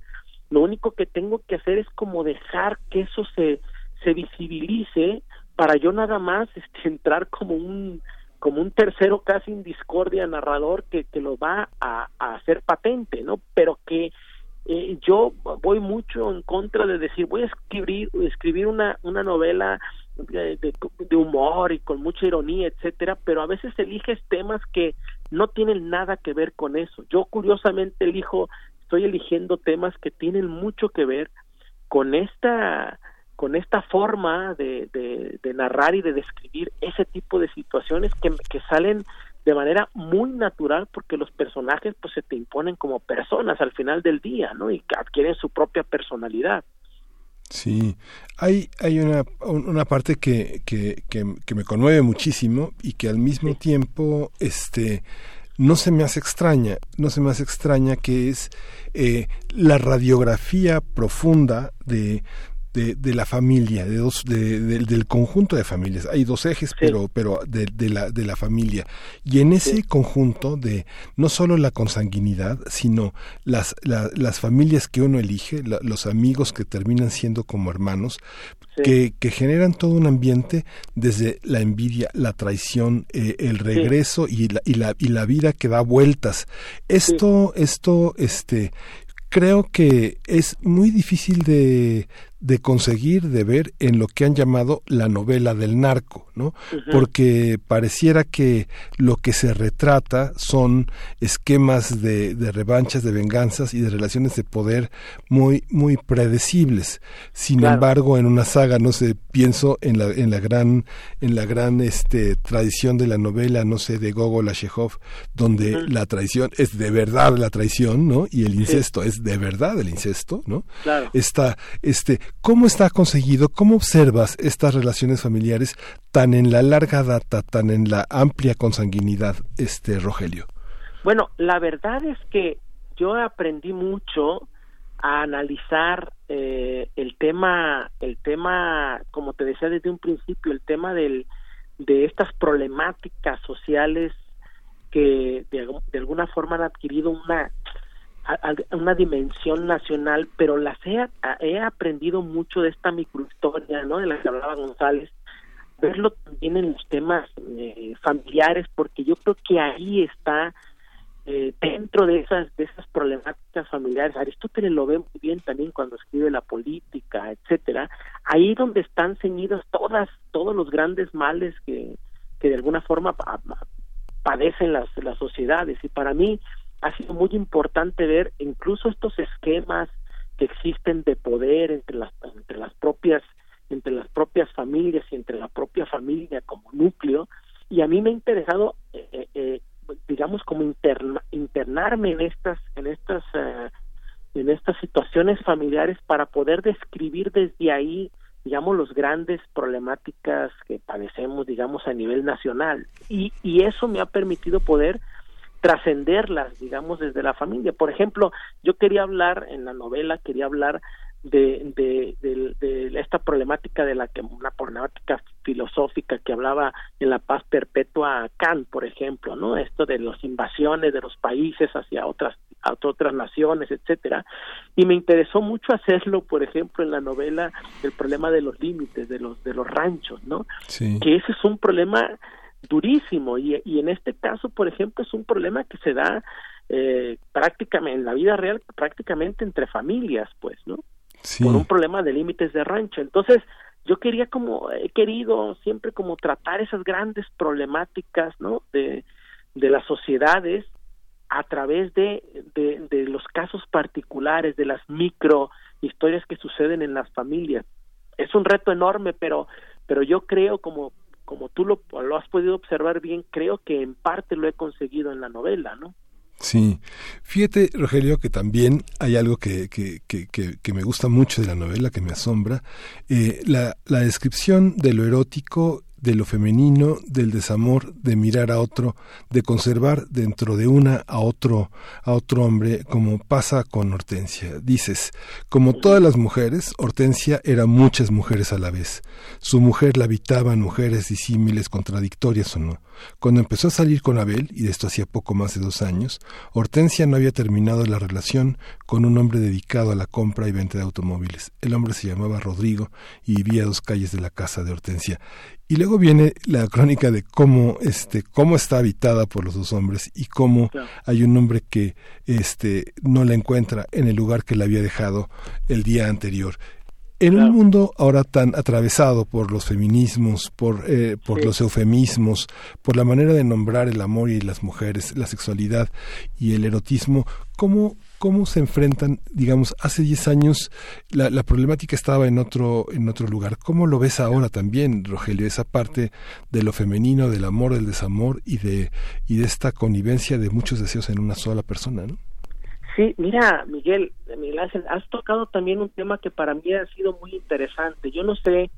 lo único que tengo que hacer es como dejar que eso se se visibilice para yo nada más este, entrar como un como un tercero casi en discordia narrador que, que lo va a, a hacer patente no pero que eh, yo voy mucho en contra de decir voy a escribir escribir una una novela de, de, humor y con mucha ironía, etcétera, pero a veces eliges temas que no tienen nada que ver con eso. Yo curiosamente elijo, estoy eligiendo temas que tienen mucho que ver con esta con esta forma de, de, narrar y de describir ese tipo de situaciones que, que salen de manera muy natural porque los personajes pues se te imponen como personas al final del día, ¿no? Y que adquieren su propia personalidad. Sí, hay, hay una, una parte que, que, que, me conmueve muchísimo y que al mismo tiempo este, no se me hace extraña, no se me hace extraña que es eh, la radiografía profunda de, de, de, la familia, de dos, de, del conjunto de familias. Hay dos ejes, pero, pero de, la, de la familia. Y en ese conjunto de no solo la consanguinidad, sino las, las familias que uno elige, los amigos que terminan siendo como hermanos, que, que, generan todo un ambiente desde la envidia, la traición, eh, el regreso y, la, y, la, y la vida que da vueltas. Esto, esto, este, creo que es muy difícil de, de conseguir de ver en lo que han llamado la novela del narco, ¿no? Porque pareciera que lo que se retrata son esquemas de, de, revanchas, de venganzas y de relaciones de poder muy, muy predecibles. Sin embargo, en una saga, no sé, pienso en la, en la gran, en la gran este, tradición de la novela, no sé, de Gogol a donde la traición es de verdad la traición, ¿no? Y el incesto es de verdad el incesto, ¿no? Claro. Está, este, ¿Cómo está conseguido? ¿Cómo observas estas relaciones familiares tan en la larga data, tan en la amplia consanguinidad, este Rogelio? Bueno, la verdad es que yo aprendí mucho a analizar eh, el tema, el tema, como te decía desde un principio, el tema del, de estas problemáticas sociales que de alguna forma han adquirido una una dimensión nacional, pero las he, he aprendido mucho de esta microhistoria, ¿no? De la que hablaba González, verlo también en los temas eh, familiares, porque yo creo que ahí está eh, dentro de esas de esas problemáticas familiares. Aristóteles lo ve muy bien también cuando escribe la política, etcétera. Ahí donde están ceñidos todas todos los grandes males que que de alguna forma padecen las las sociedades y para mí ha sido muy importante ver incluso estos esquemas que existen de poder entre las entre las propias entre las propias familias y entre la propia familia como núcleo. Y a mí me ha interesado eh, eh, eh digamos como internarme en estas en estas eh, en estas situaciones familiares para poder describir desde ahí digamos los grandes problemáticas que padecemos digamos a nivel nacional. Y y eso me ha permitido poder trascenderlas, digamos, desde la familia. Por ejemplo, yo quería hablar en la novela, quería hablar de, de, de, esta problemática de la que una problemática filosófica que hablaba en la paz perpetua Kant, por ejemplo, ¿no? Esto de las invasiones de los países hacia otras a otras naciones, etcétera, y me interesó mucho hacerlo, por ejemplo, en la novela el problema de los límites de los de los ranchos, ¿no? Que ese es un problema durísimo y, y en este caso, por ejemplo, es un problema que se da eh, prácticamente en la vida real prácticamente entre familias, pues, ¿no? Por un problema de límites de rancho. Entonces, yo quería como he querido siempre como tratar esas grandes problemáticas, ¿no? De de las sociedades a través de, de, de los casos particulares, de las micro historias que suceden en las familias. Es un reto enorme, pero pero yo creo como como tú lo, has podido observar bien, creo que en parte lo he conseguido en la novela, ¿no? Sí, fíjate Rogelio que también hay algo que, que, que, que, me gusta mucho de la novela, que me asombra, eh, la, la descripción de lo erótico de lo femenino, del desamor, de mirar a otro, de conservar dentro de una a otro, a otro hombre, como pasa con Hortensia. Dices, como todas las mujeres, Hortensia era muchas mujeres a la vez. Su mujer la habitaban mujeres disímiles, contradictorias o no. Cuando empezó a salir con Abel, y de esto hacía poco más de dos años, Hortensia no había terminado la relación con un hombre dedicado a la compra y venta de automóviles. El hombre se llamaba Rodrigo y vivía a dos calles de la casa de Hortensia. Y luego viene la crónica de cómo, este, cómo está habitada por los dos hombres y cómo hay un hombre que este, no la encuentra en el lugar que la había dejado el día anterior. En un mundo ahora tan atravesado por los feminismos, por, eh, por los eufemismos, por la manera de nombrar el amor y las mujeres, la sexualidad y el erotismo, ¿cómo, cómo se enfrentan, digamos, hace 10 años la, la, problemática estaba en otro, en otro lugar. ¿Cómo lo ves ahora también, Rogelio, esa parte de lo femenino, del amor, del desamor y de, y de esta connivencia de muchos deseos en una sola persona, ¿no? Sí, mira, Miguel, Miguel has tocado también un tema que para mí ha sido muy interesante. Yo no sé,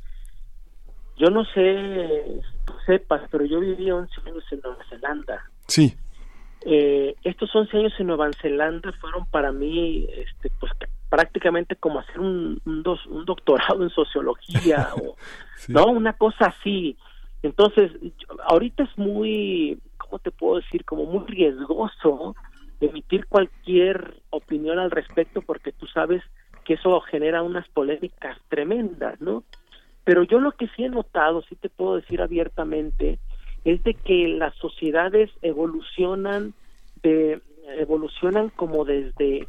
yo no sé, sepas, pero yo viví 11 años en Nueva Zelanda. Sí. Eh, estos 11 años en Nueva Zelanda fueron para mí, este, pues prácticamente como hacer un, un, un doctorado en sociología o, no, una cosa así. Entonces, ahorita es muy, ¿cómo te puedo decir? Como muy riesgoso emitir cualquier opinión al respecto porque tú sabes que eso genera unas polémicas tremendas, ¿no? Pero yo lo que sí he notado, sí te puedo decir abiertamente, es de que las sociedades evolucionan de evolucionan como desde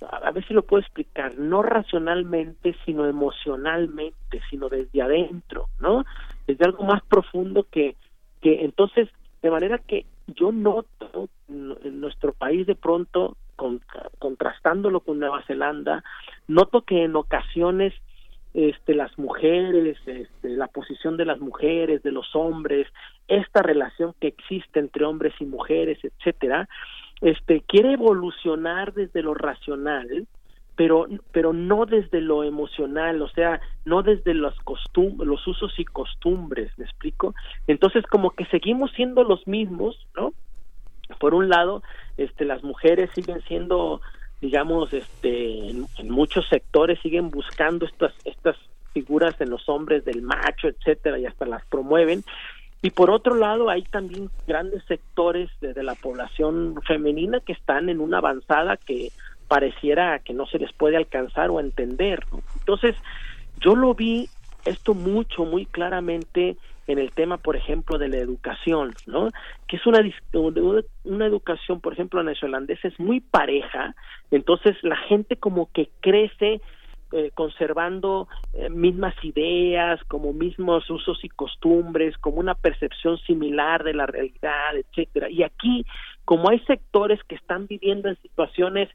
a ver si lo puedo explicar, no racionalmente, sino emocionalmente, sino desde adentro, ¿no? Desde algo más profundo que que entonces de manera que yo noto en nuestro país de pronto, contrastándolo con Nueva Zelanda, noto que en ocasiones este, las mujeres, este, la posición de las mujeres, de los hombres, esta relación que existe entre hombres y mujeres, etcétera, este, quiere evolucionar desde lo racional pero pero no desde lo emocional, o sea, no desde los costum los usos y costumbres, ¿me explico? Entonces como que seguimos siendo los mismos, ¿no? Por un lado, este las mujeres siguen siendo digamos este en, muchos sectores siguen buscando estas estas figuras en los hombres del macho, etcétera, y hasta las promueven. Y por otro lado, hay también grandes sectores de, de la población femenina que están en una avanzada que pareciera que no se les puede alcanzar o entender. Entonces, yo lo vi esto mucho, muy claramente en el tema, por ejemplo, de la educación, ¿no? Que es una, una educación, por ejemplo, neozelandesa es muy pareja, entonces la gente como que crece eh, conservando eh, mismas ideas, como mismos usos y costumbres, como una percepción similar de la realidad, etcétera. Y aquí, como hay sectores que están viviendo en situaciones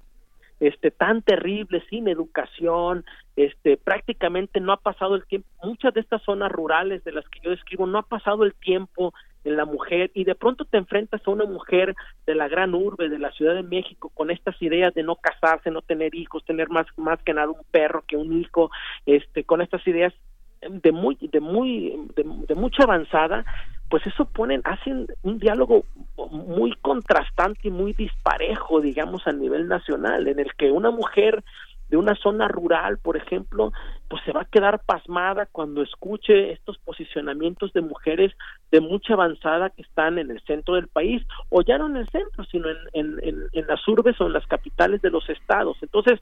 este tan terrible sin educación este prácticamente no ha pasado el tiempo muchas de estas zonas rurales de las que yo describo no ha pasado el tiempo en la mujer y de pronto te enfrentas a una mujer de la gran urbe de la Ciudad de México con estas ideas de no casarse, no tener hijos, tener más más que nada un perro que un hijo, este con estas ideas de muy de muy de mucha avanzada pues eso ponen, hacen un diálogo muy contrastante y muy disparejo, digamos, a nivel nacional, en el que una mujer de una zona rural, por ejemplo, pues se va a quedar pasmada cuando escuche estos posicionamientos de mujeres de mucha avanzada que están en el centro del país, o ya no en el centro, sino en, en, en, las urbes o en las capitales de los estados. Entonces,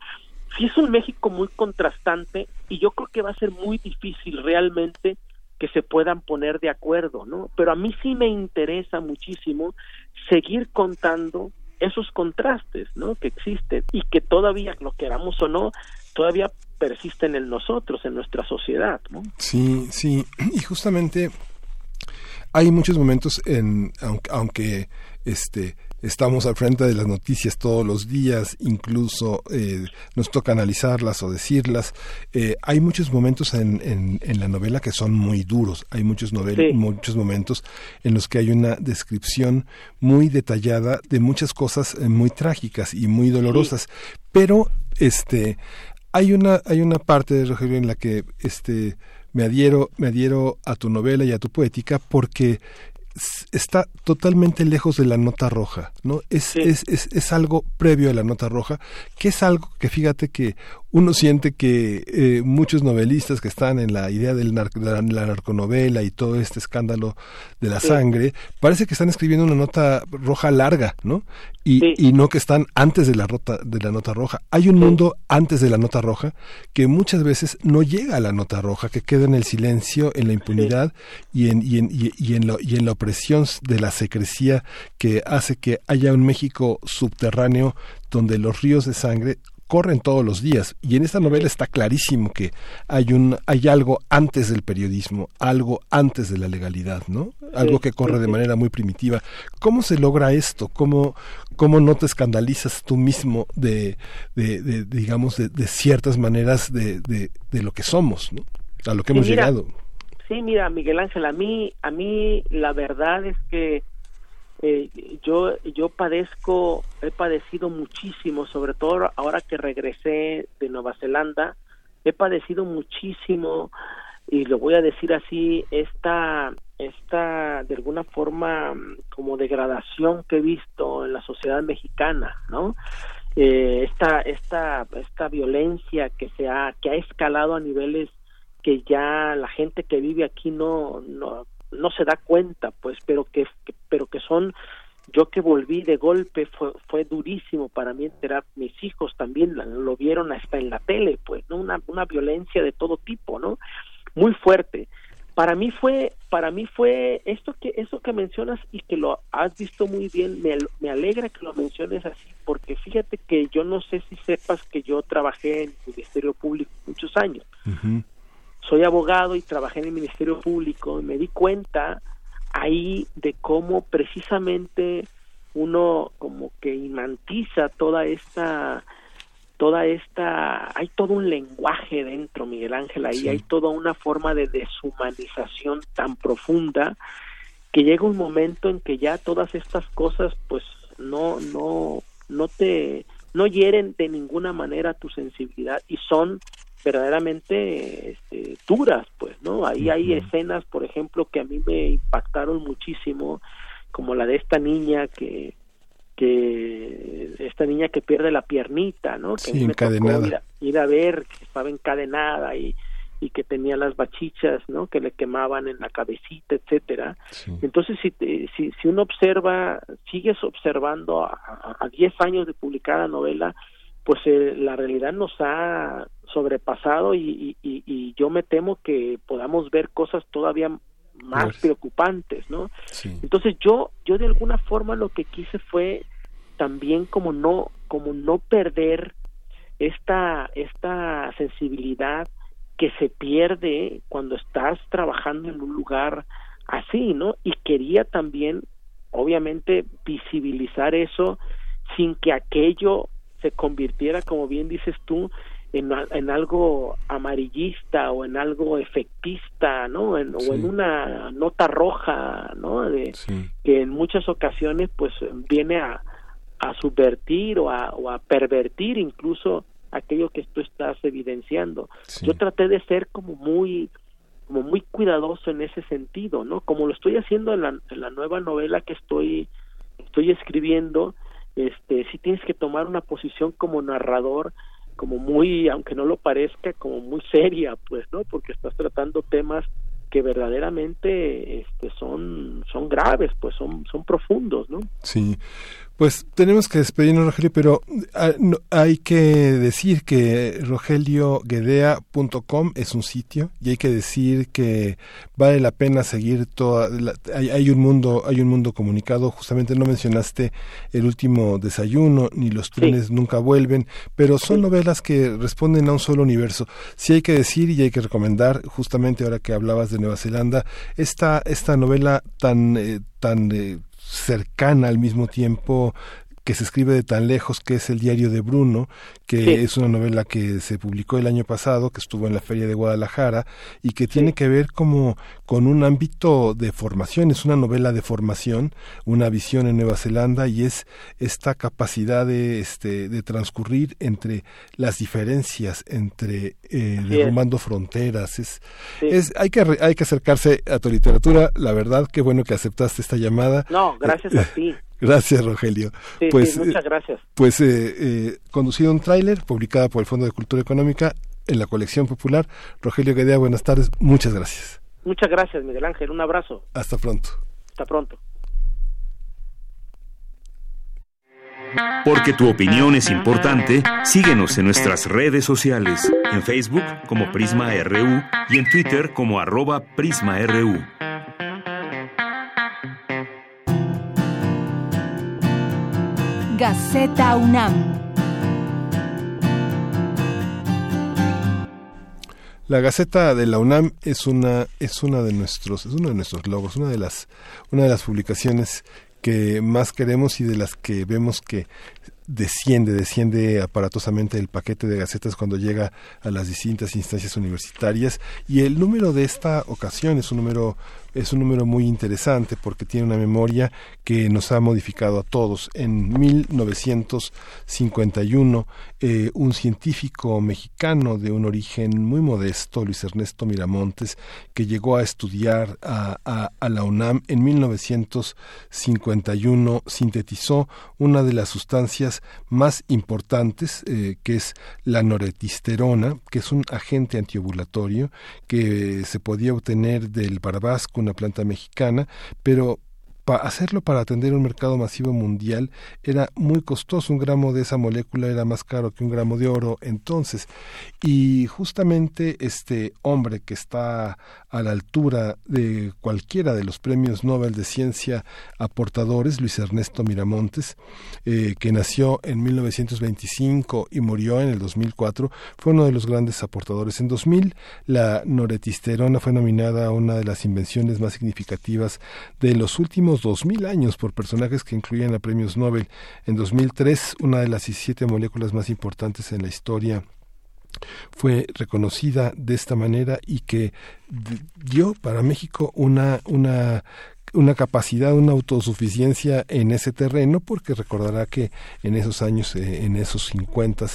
sí es un México muy contrastante y yo creo que va a ser muy difícil realmente que se puedan poner de acuerdo, ¿no? Pero a mí sí me interesa muchísimo seguir contando esos contrastes, ¿no? Que existen y que todavía, lo queramos o no, todavía persisten en nosotros, en nuestra sociedad, ¿no? Sí, sí, y justamente hay muchos momentos en, aunque, aunque este, estamos al frente de las noticias todos los días, incluso eh, nos toca analizarlas o decirlas. Eh, hay muchos momentos en, en, la novela que son muy duros, hay muchos, muchos momentos en los que hay una descripción muy detallada de muchas cosas eh, muy trágicas y muy dolorosas, pero este hay una hay una parte Rogelio en la que este me adhiero me adhiero a tu novela y a tu poética porque está totalmente lejos de la nota roja, ¿no? Es, es, es, es, algo previo a la nota roja, que es algo que fíjate que uno siente que eh, muchos novelistas que están en la idea del de la, narconovela y todo este escándalo de la sangre, parece que están escribiendo una nota roja larga, ¿no? Y, y no que están antes de la, rota, de la nota roja. Hay un mundo antes de la nota roja que muchas veces no llega a la nota roja, que queda en el silencio, en la impunidad y, en, y, en, y, en lo, y en la opresión de la secrecía que hace que haya un México subterráneo donde los ríos de sangre corren todos los días y en esta novela está clarísimo que hay un hay algo antes del periodismo, algo antes de la legalidad, ¿no? Algo que corre de manera muy primitiva. ¿Cómo se logra esto? ¿Cómo cómo no te escandalizas tú mismo de, de, digamos de, ciertas maneras de, de, lo que somos, ¿no? A lo que hemos llegado. Sí, mira, Miguel Ángel, a mí a mí la verdad es que eh, yo yo padezco he padecido muchísimo sobre todo ahora que regresé de Nueva Zelanda he padecido muchísimo y lo voy a decir así esta esta de alguna forma como degradación que he visto en la sociedad mexicana no eh, esta esta esta violencia que se ha que ha escalado a niveles que ya la gente que vive aquí no no no se da cuenta, pues, pero que, pero que son yo que volví de golpe fue fue durísimo para mí enterar mis hijos también lo vieron hasta en la tele pues no una una violencia de todo tipo no muy fuerte. Para mí fue para mí fue esto que eso que mencionas y que lo has visto muy bien me, me alegra que lo menciones así porque fíjate que yo no sé si sepas que yo trabajé en el Ministerio Público muchos años soy abogado y trabajé en el Ministerio Público y me di cuenta ahí de cómo precisamente uno como que imantiza toda esta toda esta hay todo un lenguaje dentro Miguel Ángel ahí hay toda una forma de deshumanización tan profunda que llega un momento en que ya todas estas cosas pues no no no te no hieren de ninguna manera tu sensibilidad y son verdaderamente duras, pues, ¿no? Ahí hay escenas, por ejemplo, que a mí me impactaron muchísimo, como la de esta niña que que esta niña que pierde la piernita, ¿no? Que sí, encadenada. Ir a, ver que estaba encadenada y, y que tenía las bachichas, ¿no? Que le quemaban en la cabecita, etcétera. Entonces, si, si, si uno observa, sigues observando a 10 años de publicada novela, pues eh, la realidad nos ha sobrepasado y, y, yo me temo que podamos ver cosas todavía más preocupantes, ¿no? Entonces yo yo de alguna forma lo que quise fue también como no como no perder esta esta sensibilidad que se pierde cuando estás trabajando en un lugar así, ¿no? Y quería también obviamente visibilizar eso sin que aquello se convirtiera, como bien dices tú, en, en algo amarillista o en algo efectista, ¿no? En, O en una nota roja, ¿no? De, Que en muchas ocasiones, pues, viene a, a subvertir o a, o a pervertir incluso aquello que tú estás evidenciando. Yo traté de ser como muy como muy cuidadoso en ese sentido, ¿no? Como lo estoy haciendo en la, en la nueva novela que estoy estoy escribiendo, este, sí tienes que tomar una posición como narrador como muy, aunque no lo parezca, como muy seria, pues, ¿no? Porque estás tratando temas que verdaderamente este, son, son graves, pues son, son profundos, ¿no? Sí. Pues tenemos que despedirnos, Rogelio, pero ah, hay que decir que rogelioguedea.com es un sitio y hay que decir que vale la pena seguir toda. hay, un mundo, hay un mundo comunicado. Justamente no mencionaste el último desayuno ni los trenes nunca vuelven, pero son novelas que responden a un solo universo. Sí hay que decir y hay que recomendar, justamente ahora que hablabas de Nueva Zelanda, esta esta novela tan eh, tan eh, cercana al mismo tiempo que se escribe de tan lejos, que es el diario de Bruno, que es una novela que se publicó el año pasado, que estuvo en la Feria de Guadalajara y que tiene que ver como con un ámbito de formación, es una novela de formación, una visión en Nueva Zelanda y es esta capacidad de este de transcurrir entre las diferencias, entre eh, derrumbando fronteras, es, es hay que hay que acercarse a tu literatura, la verdad, qué bueno que aceptaste esta llamada. No, gracias a ti. Gracias, Rogelio. pues, muchas gracias. Pues eh, eh, conducido un tráiler, publicada por el Fondo de Cultura Económica en la colección popular. Rogelio Guedea, buenas tardes, muchas gracias. Muchas gracias, Miguel Ángel, un abrazo. Hasta pronto. Hasta pronto. Porque tu opinión es importante, síguenos en nuestras redes sociales, en Facebook como Prisma RU y en Twitter como arroba PrismaRU. Gaceta UNAM. La Gaceta de la UNAM es una es una de nuestros es uno de nuestros logos, una de las una de las publicaciones que más queremos y de las que vemos que desciende, desciende aparatosamente el paquete de gacetas cuando llega a las distintas instancias universitarias y el número de esta ocasión es un número es un número muy interesante porque tiene una memoria que nos ha modificado a todos. En 1951, eh, un científico mexicano de un origen muy modesto, Luis Ernesto Miramontes, que llegó a estudiar a, la UNAM en 1951, sintetizó una de las sustancias más importantes, eh, que es la noretisterona, que es un agente antiovulatorio que se podía obtener del barbasco una planta mexicana, pero hacerlo para atender un mercado masivo mundial era muy costoso. Un gramo de esa molécula era más caro que un gramo de oro entonces. Y justamente este hombre que está a la altura de cualquiera de los premios Nobel de Ciencia aportadores, Luis Ernesto Miramontes, eh, que nació en 1925 y murió en el 2004, fue uno de los grandes aportadores. En 2000, la noretisterona fue nominada a una de las invenciones más significativas de los últimos dos mil años por personajes que incluían a premios Nobel. En 2003, una de las 17 moléculas más importantes en la historia fue reconocida de esta manera y que dio para México una, una una capacidad, una autosuficiencia en ese terreno, porque recordará que en esos años, eh, en esos 50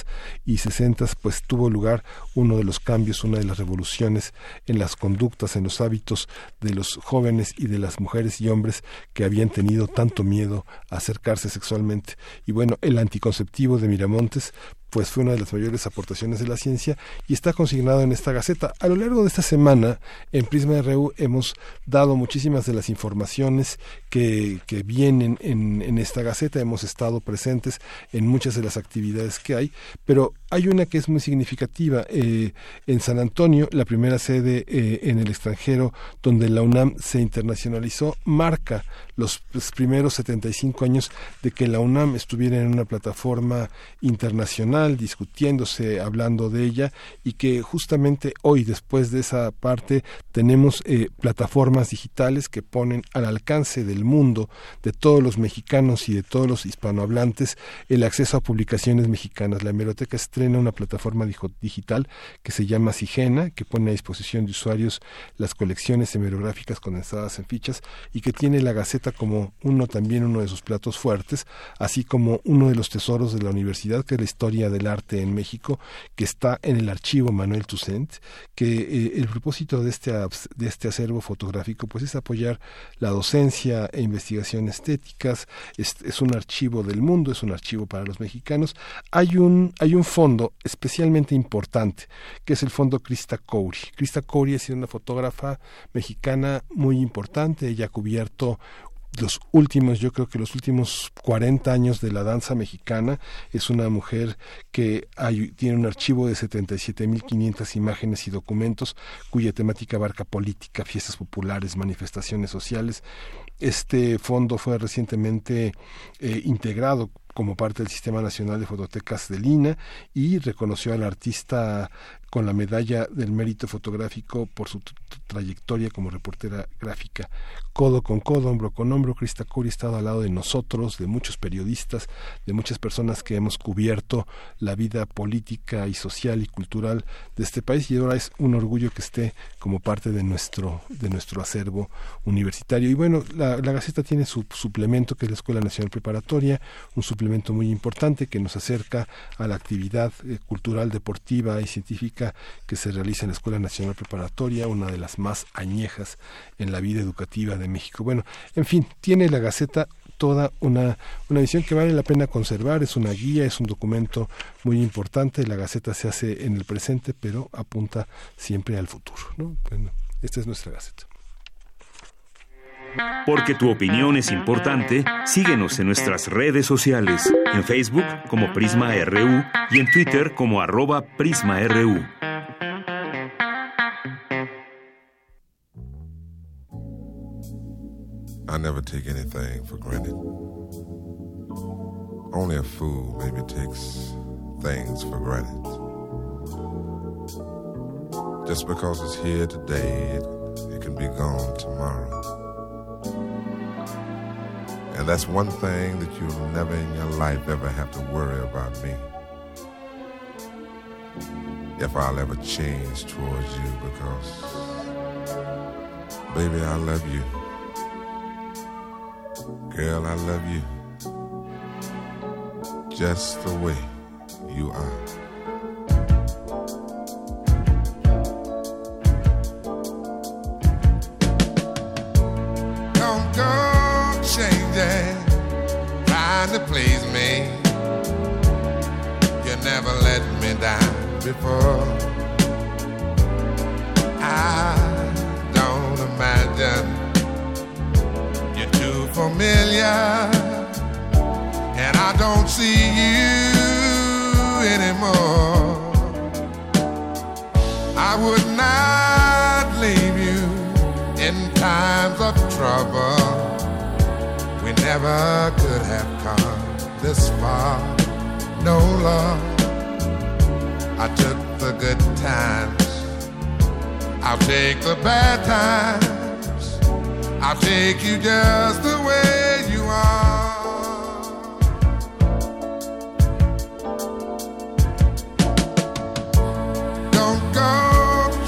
y 60, pues tuvo lugar uno de los cambios, una de las revoluciones en las conductas, en los hábitos de los jóvenes y de las mujeres y hombres que habían tenido tanto miedo a acercarse sexualmente. Y bueno, el anticonceptivo de Miramontes pues fue una de las mayores aportaciones de la ciencia y está consignado en esta gaceta. A lo largo de esta semana, en Prisma RU hemos dado muchísimas de las informaciones que, que vienen en, en esta gaceta, hemos estado presentes en muchas de las actividades que hay, pero hay una que es muy significativa. Eh, en San Antonio, la primera sede eh, en el extranjero donde la UNAM se internacionalizó, marca los, primeros 75 años de que la UNAM estuviera en una plataforma internacional, discutiéndose, hablando de ella, y que justamente hoy, después de esa parte, tenemos eh, plataformas digitales que ponen al alcance del mundo, de todos los mexicanos y de todos los hispanohablantes, el acceso a publicaciones mexicanas. La hemeroteca estrella una plataforma digital que se llama Sigena, que pone a disposición de usuarios las colecciones hemerográficas condensadas en fichas y que tiene la Gaceta como uno también uno de sus platos fuertes, así como uno de los tesoros de la universidad, que es la historia del arte en México, que está en el archivo Manuel Toussaint, que eh, el propósito de este, de este acervo fotográfico pues es apoyar la docencia e investigación estéticas, es, es un archivo del mundo, es un archivo para los mexicanos. Hay un, hay un fondo especialmente importante, que es el fondo Krista Couri. Krista Couri ha sido una fotógrafa mexicana muy importante, ella ha cubierto los últimos, yo creo que los últimos 40 años de la danza mexicana. Es una mujer que tiene un archivo de 77.500 imágenes y documentos cuya temática abarca política, fiestas populares, manifestaciones sociales. Este fondo fue recientemente eh, integrado como parte del Sistema Nacional de Fototecas de Lina y reconoció al artista con la medalla del mérito fotográfico por su trayectoria como reportera gráfica. Codo con codo, hombro con hombro, Krista Curi ha estado al lado de nosotros, de muchos periodistas, de muchas personas que hemos cubierto la vida política y social y cultural de este país y ahora es un orgullo que esté como parte de nuestro, de nuestro acervo universitario. Y bueno, la, la Gaceta tiene su suplemento que es la Escuela Nacional Preparatoria, un suplemento muy importante que nos acerca a la actividad eh, cultural, deportiva y científica que se realiza en la Escuela Nacional Preparatoria, una de las más añejas en la vida educativa de México. Bueno, en fin, tiene la Gaceta toda una, una visión que vale la pena conservar, es una guía, es un documento muy importante, la Gaceta se hace en el presente, pero apunta siempre al futuro. ¿no? Bueno, esta es nuestra Gaceta. Porque tu opinión es importante, síguenos en nuestras redes sociales, en Facebook como Prisma RU y en Twitter como arroba PrismaRU. I never take anything for granted. Only a fool maybe takes things for granted. Just because it's here today, it, it can be gone tomorrow. And that's one thing that you'll never in your life ever have to worry about me. If I'll ever change towards you because, baby, I love you. Girl, I love you. Just the way you are. To please me. You never let me down before. I don't imagine you're too familiar, and I don't see you anymore. I would not leave you in times of trouble never could have come this far. No love. I took the good times. I'll take the bad times. I'll take you just the way you are. Don't go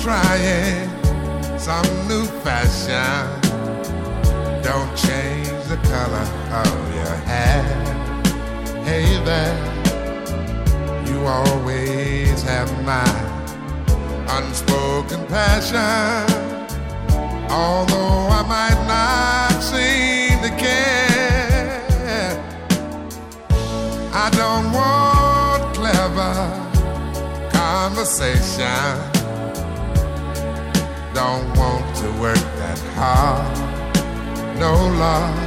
trying some new fashion. Don't change color of your hair. Hey there, you always have my unspoken passion. Although I might not seem to care, I don't want clever conversation. Don't want to work that hard no love.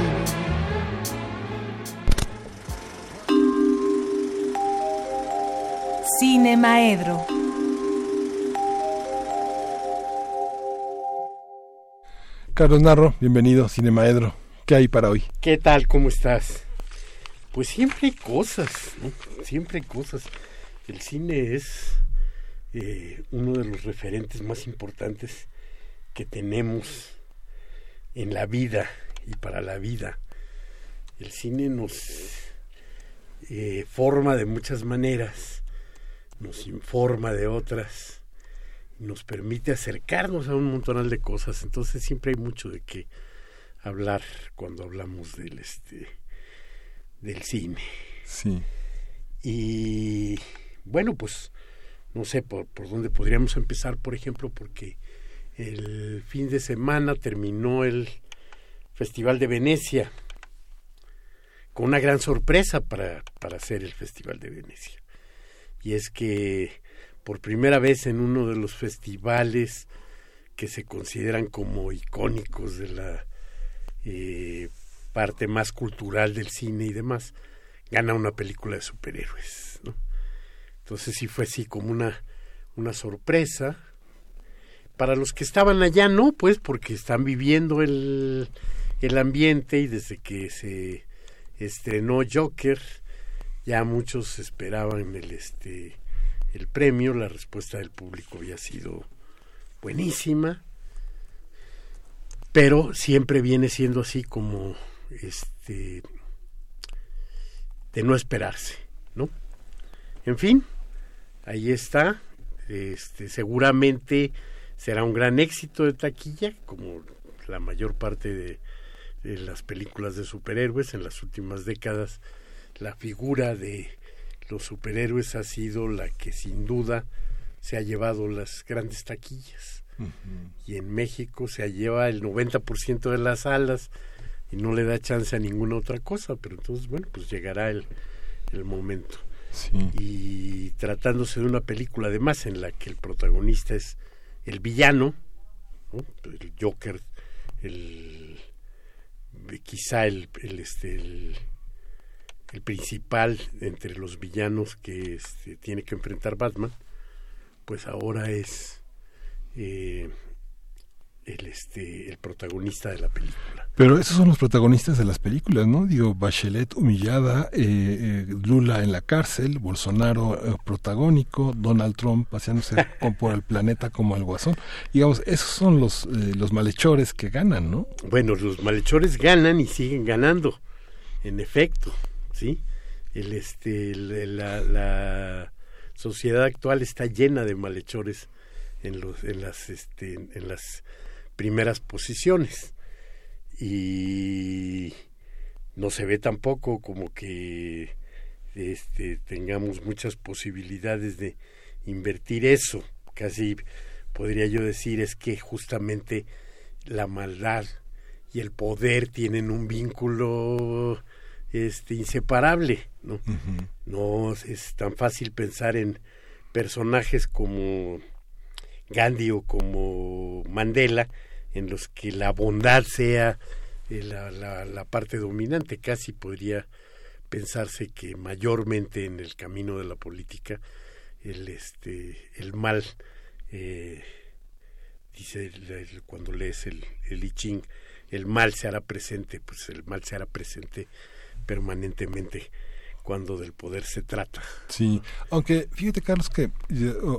Cine Maedro. Carlos Narro, bienvenido, Cine Maedro. ¿Qué hay para hoy? ¿Qué tal? ¿Cómo estás? Pues siempre hay cosas, ¿no? Siempre hay cosas. El cine es eh, uno de los referentes más importantes que tenemos en la vida y para la vida. El cine nos eh, forma de muchas maneras, nos informa de otras, nos permite acercarnos a un montón de cosas, entonces siempre hay mucho de qué hablar cuando hablamos del este del cine. Sí. Y bueno, pues no sé por, por dónde podríamos empezar, por ejemplo, porque el fin de semana terminó el Festival de Venecia con una gran sorpresa para, para hacer el Festival de Venecia. Y es que por primera vez en uno de los festivales que se consideran como icónicos de la eh, parte más cultural del cine y demás, gana una película de superhéroes. ¿no? Entonces sí fue así como una, una sorpresa. Para los que estaban allá, no, pues porque están viviendo el, el ambiente y desde que se estrenó Joker, ya muchos esperaban el este el premio, la respuesta del público había sido buenísima, pero siempre viene siendo así como este de no esperarse, ¿no? En fin, ahí está. Este, seguramente será un gran éxito de taquilla, como la mayor parte de, de las películas de superhéroes en las últimas décadas. La figura de los superhéroes ha sido la que sin duda se ha llevado las grandes taquillas. Y en México se lleva el 90% de las salas y no le da chance a ninguna otra cosa, pero entonces, bueno, pues llegará el, el momento. Y tratándose de una película además en la que el protagonista es el villano, el Joker, el quizá el, el este el, el, principal entre los villanos que este, tiene que enfrentar Batman, pues ahora es eh, el este el protagonista de la película. Pero esos son los protagonistas de las películas, ¿no? Digo, Bachelet humillada, eh, eh, Lula en la cárcel, Bolsonaro eh, protagónico, Donald Trump paseándose por el planeta como el guasón. Digamos, esos son los, los malhechores que ganan, ¿no? Bueno, los malhechores ganan y siguen ganando, en efecto, ¿sí? El, este, la, la sociedad actual está llena de malhechores en, los, en, las, este, en las primeras posiciones y no se ve tampoco como que este, tengamos muchas posibilidades de invertir eso. Casi podría yo decir es que justamente la maldad y el poder tienen un vínculo este inseparable, ¿no? No es tan fácil pensar en personajes como Gandhi o como Mandela en los que la bondad sea eh, la, la, parte dominante. Casi podría pensarse que mayormente en el camino de la política el, este, el mal, eh, dice cuando lees el, el I Ching, el mal se hará presente, pues el mal se hará presente permanentemente cuando del poder se trata. Sí, aunque fíjate Carlos que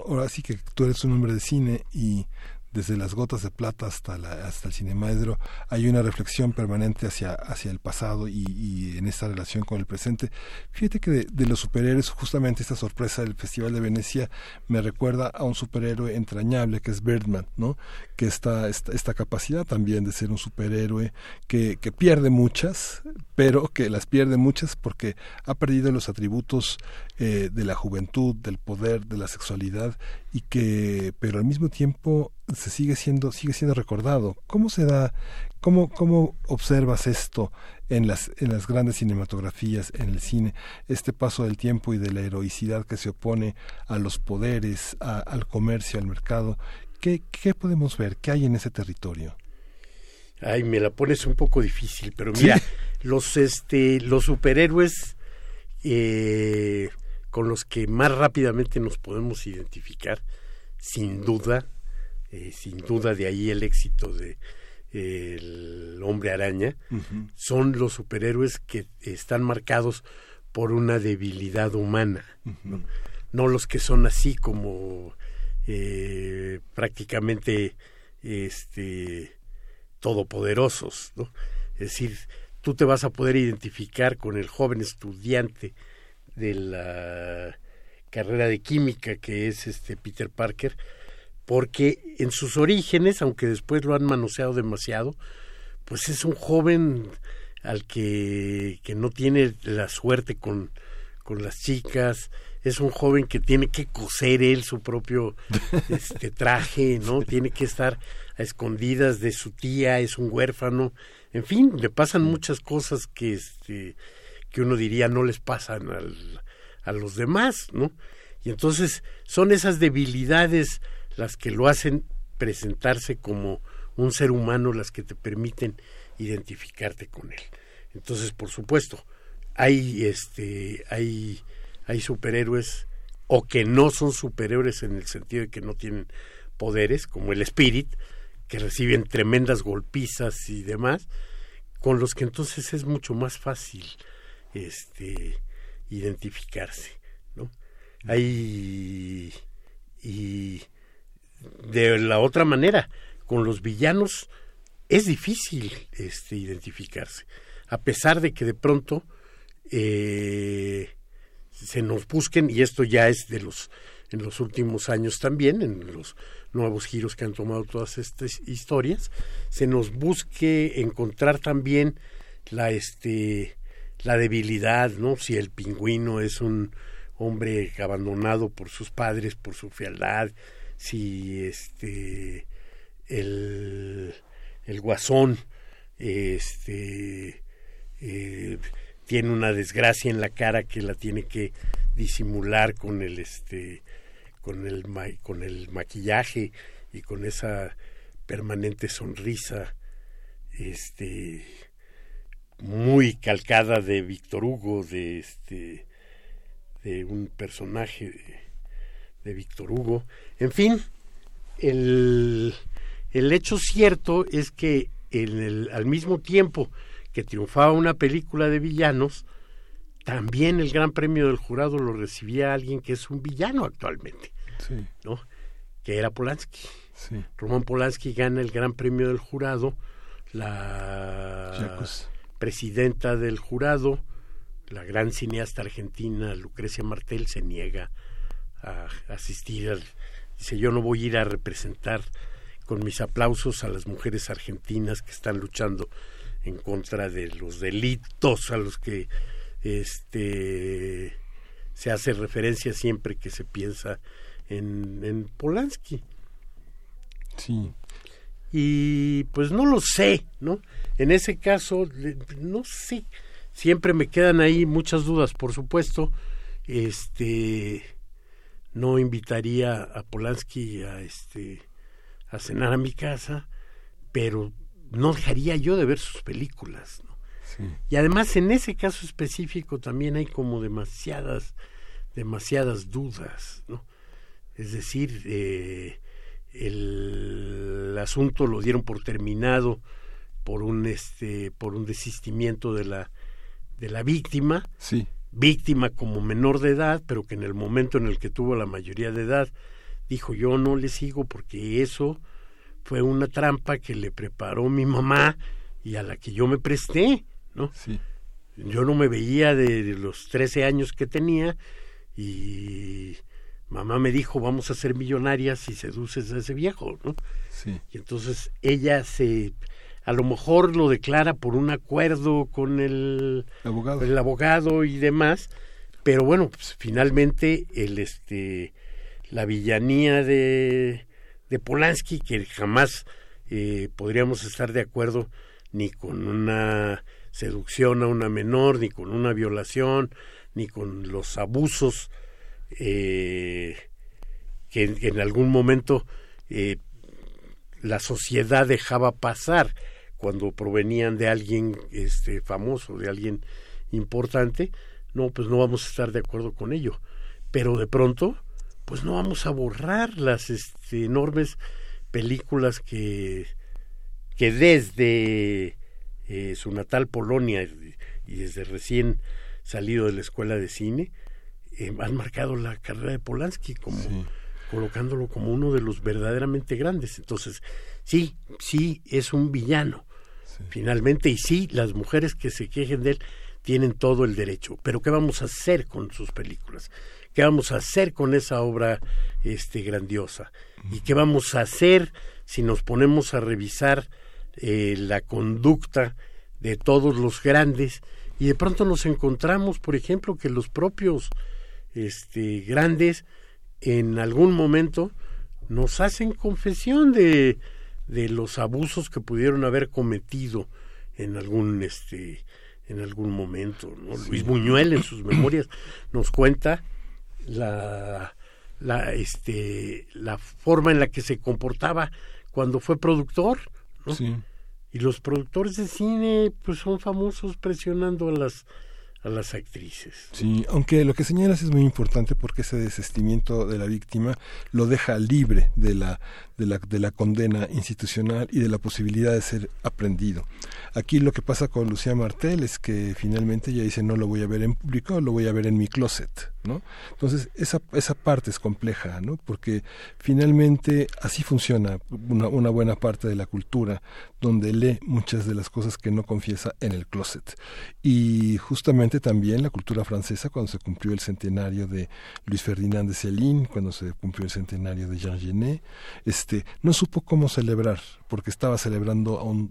ahora sí que tú eres un hombre de cine y desde las gotas de plata hasta, la, hasta el cinemaedro, hay una reflexión permanente hacia, hacia el pasado y, en esta relación con el presente. Fíjate que de, los superhéroes, justamente esta sorpresa del Festival de Venecia me recuerda a un superhéroe entrañable que es Birdman, ¿no? que está esta, esta capacidad también de ser un superhéroe que, que pierde muchas, pero que las pierde muchas porque ha perdido los atributos eh, de la juventud, del poder, de la sexualidad y que, pero al mismo tiempo se sigue siendo, sigue siendo recordado. ¿Cómo se da, cómo, cómo observas esto en las, en las grandes cinematografías, en el cine, este paso del tiempo y de la heroicidad que se opone a los poderes, al comercio, al mercado? ¿Qué, ¿Qué podemos ver? ¿Qué hay en ese territorio? Ay, me la pones un poco difícil, pero mira, los este, los superhéroes eh, con los que más rápidamente nos podemos identificar, sin duda, eh, sin duda de ahí el éxito de el hombre araña, son los superhéroes que están marcados por una debilidad humana, ¿no? los que son así como eh, prácticamente este todopoderosos, ¿no? Es decir, tú te vas a poder identificar con el joven estudiante de la carrera de química que es este Peter Parker, porque en sus orígenes, aunque después lo han manoseado demasiado, pues es un joven al que, que no tiene la suerte con, con las chicas, es un joven que tiene que coser él su propio este traje, ¿no? Tiene que estar a escondidas de su tía, es un huérfano, en fin, le pasan muchas cosas que este que uno diría no les pasan al, a los demás, ¿no? Y entonces son esas debilidades las que lo hacen presentarse como un ser humano, las que te permiten identificarte con él. Entonces, por supuesto, hay este hay hay superhéroes o que no son superhéroes en el sentido de que no tienen poderes, como el Spirit, que reciben tremendas golpizas y demás, con los que entonces es mucho más fácil este identificarse, ¿no? Hay y de la otra manera, con los villanos es difícil este identificarse, a pesar de que de pronto eh, se nos busquen, y esto ya es de los en los últimos años también, en los nuevos giros que han tomado todas estas historias, se nos busque encontrar también la este la debilidad, ¿no? Si el pingüino es un hombre abandonado por sus padres, por su fealdad, si este el, el guasón este eh, tiene una desgracia en la cara que la tiene que disimular con el este con el con el maquillaje y con esa permanente sonrisa este muy calcada de Víctor Hugo de este de un personaje de, de Víctor Hugo en fin el, el hecho cierto es que en el, al mismo tiempo que triunfaba una película de villanos, también el gran premio del jurado lo recibía alguien que es un villano actualmente, ¿no? Que era Polanski. Roman Polanski gana el gran premio del jurado, la presidenta del jurado, la gran cineasta argentina Lucrecia Martel se niega a asistir al dice yo no voy a ir a representar con mis aplausos a las mujeres argentinas que están luchando en contra de los delitos a los que este se hace referencia siempre que se piensa en, en Polanski. Sí. Y pues no lo sé, ¿no? En ese caso, no sé. Siempre me quedan ahí muchas dudas, por supuesto. Este no invitaría a Polanski a este a cenar a mi casa, pero no dejaría yo de ver sus películas. ¿no? Y además en ese caso específico también hay como demasiadas, demasiadas dudas. ¿no? Es decir, eh, el, asunto lo dieron por terminado por un este por un desistimiento de la de la víctima sí. Víctima como menor de edad pero que en el momento en el que tuvo la mayoría de edad dijo yo no le sigo porque eso fue una trampa que le preparó mi mamá y a la que yo me presté, ¿no? Sí. Yo no me veía de, los 13 años que tenía y mamá me dijo, vamos a ser millonarias si seduces a ese viejo, ¿no? Sí. Y entonces ella se, a lo mejor lo declara por un acuerdo con el abogado, el abogado y demás, pero bueno, pues, finalmente el, este, la villanía de, de Polanski, que jamás eh, podríamos estar de acuerdo ni con una seducción a una menor, ni con una violación, ni con los abusos eh, que en, algún momento eh, la sociedad dejaba pasar cuando provenían de alguien este famoso, de alguien importante, no, pues no vamos a estar de acuerdo con ello. Pero de pronto pues no vamos a borrar las este, enormes películas que, que desde eh, su natal Polonia y desde recién salido de la escuela de cine eh, han marcado la carrera de Polanski como, colocándolo como uno de los verdaderamente grandes. Entonces, sí, sí, es un villano, finalmente, y sí, las mujeres que se quejen de él tienen todo el derecho. Pero ¿qué vamos a hacer con sus películas? ¿Qué vamos a hacer con esa obra este, grandiosa? ¿Y qué vamos a hacer si nos ponemos a revisar eh, la conducta de todos los grandes y de pronto nos encontramos, por ejemplo, que los propios este, grandes en algún momento nos hacen confesión de, de los abusos que pudieron haber cometido en algún este en algún momento Luis Buñuel en sus memorias nos cuenta la la este la forma en la que se comportaba cuando fue productor y los productores de cine pues son famosos presionando a las a las actrices. Sí, aunque lo que señalas es muy importante porque ese desestimiento de la víctima lo deja libre de la, de la, de la condena institucional y de la posibilidad de ser aprendido. Aquí lo que pasa con Lucía Martel es que finalmente ella dice no lo voy a ver en público, lo voy a ver en mi closet, Entonces esa, esa parte es compleja, ¿no? Porque finalmente así funciona una, una buena parte de la cultura, donde lee muchas de las cosas que no confiesa en el closet. Y justamente también la cultura francesa, cuando se cumplió el centenario de Luis Ferdinand de Céline, cuando se cumplió el centenario de Jean Genet, este, no supo cómo celebrar, porque estaba celebrando a un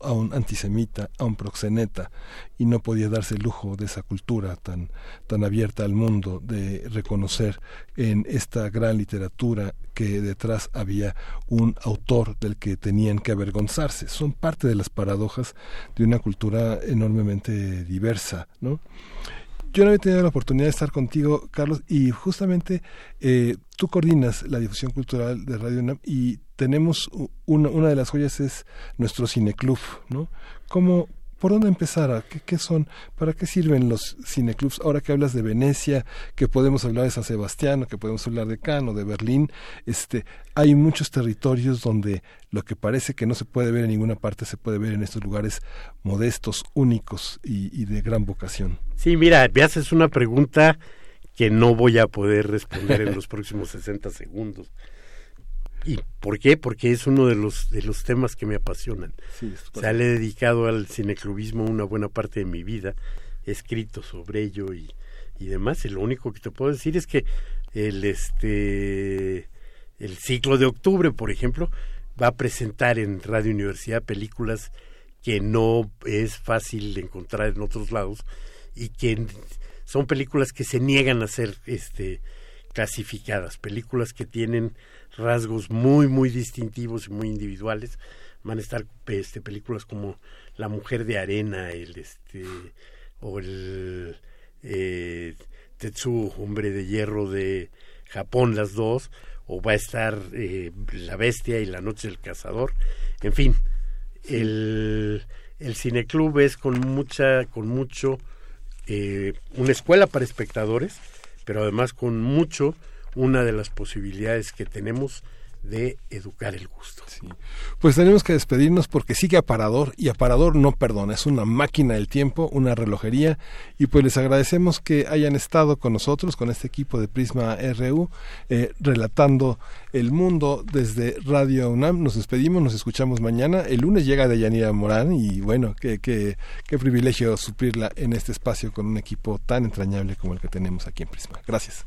a un antisemita, a un proxeneta, y no podía darse el lujo de esa cultura tan, tan abierta al mundo, de reconocer en esta gran literatura que detrás había un autor del que tenían que avergonzarse. Son parte de las paradojas de una cultura enormemente diversa, ¿no? Yo no había tenido la oportunidad de estar contigo, Carlos, y justamente eh, tú coordinas la difusión cultural de Radio UNAM y tenemos una, una de las joyas es nuestro cineclub, ¿no? ¿Cómo, ¿Por dónde empezar? ¿Qué, ¿Qué, son? ¿Para qué sirven los cineclubs? Ahora que hablas de Venecia, que podemos hablar de San Sebastián, que podemos hablar de Cannes o de Berlín, este, hay muchos territorios donde lo que parece que no se puede ver en ninguna parte se puede ver en estos lugares modestos, únicos y, y de gran vocación. Sí, mira, me haces una pregunta que no voy a poder responder en los próximos 60 segundos. ¿Y por qué? Porque es uno de los, de los temas que me apasionan. o sea, le he dedicado al cineclubismo una buena parte de mi vida, he escrito sobre ello y, y demás. Y lo único que te puedo decir es que el, este, el ciclo de octubre, por ejemplo, va a presentar en Radio Universidad películas que no es fácil encontrar en otros lados y que son películas que se niegan a ser este, clasificadas, películas que tienen rasgos muy, muy distintivos y muy individuales. Van a estar este, películas como La Mujer de Arena, el, este, o el eh, Tetsu, Hombre de Hierro de Japón, las dos, o va a estar eh, La Bestia y La Noche del Cazador. En fin, el, el cineclub es con mucha, con mucho, eh, una escuela para espectadores, pero además con mucho una de las posibilidades que tenemos de educar el gusto. Pues tenemos que despedirnos porque sigue Aparador y Aparador no perdona, es una máquina del tiempo, una relojería y pues les agradecemos que hayan estado con nosotros, con este equipo de Prisma RU, eh, relatando el mundo desde Radio UNAM. Nos despedimos, nos escuchamos mañana. El lunes llega Deyanira Morán y bueno, qué, qué, qué privilegio suplirla en este espacio con un equipo tan entrañable como el que tenemos aquí en Prisma. Gracias.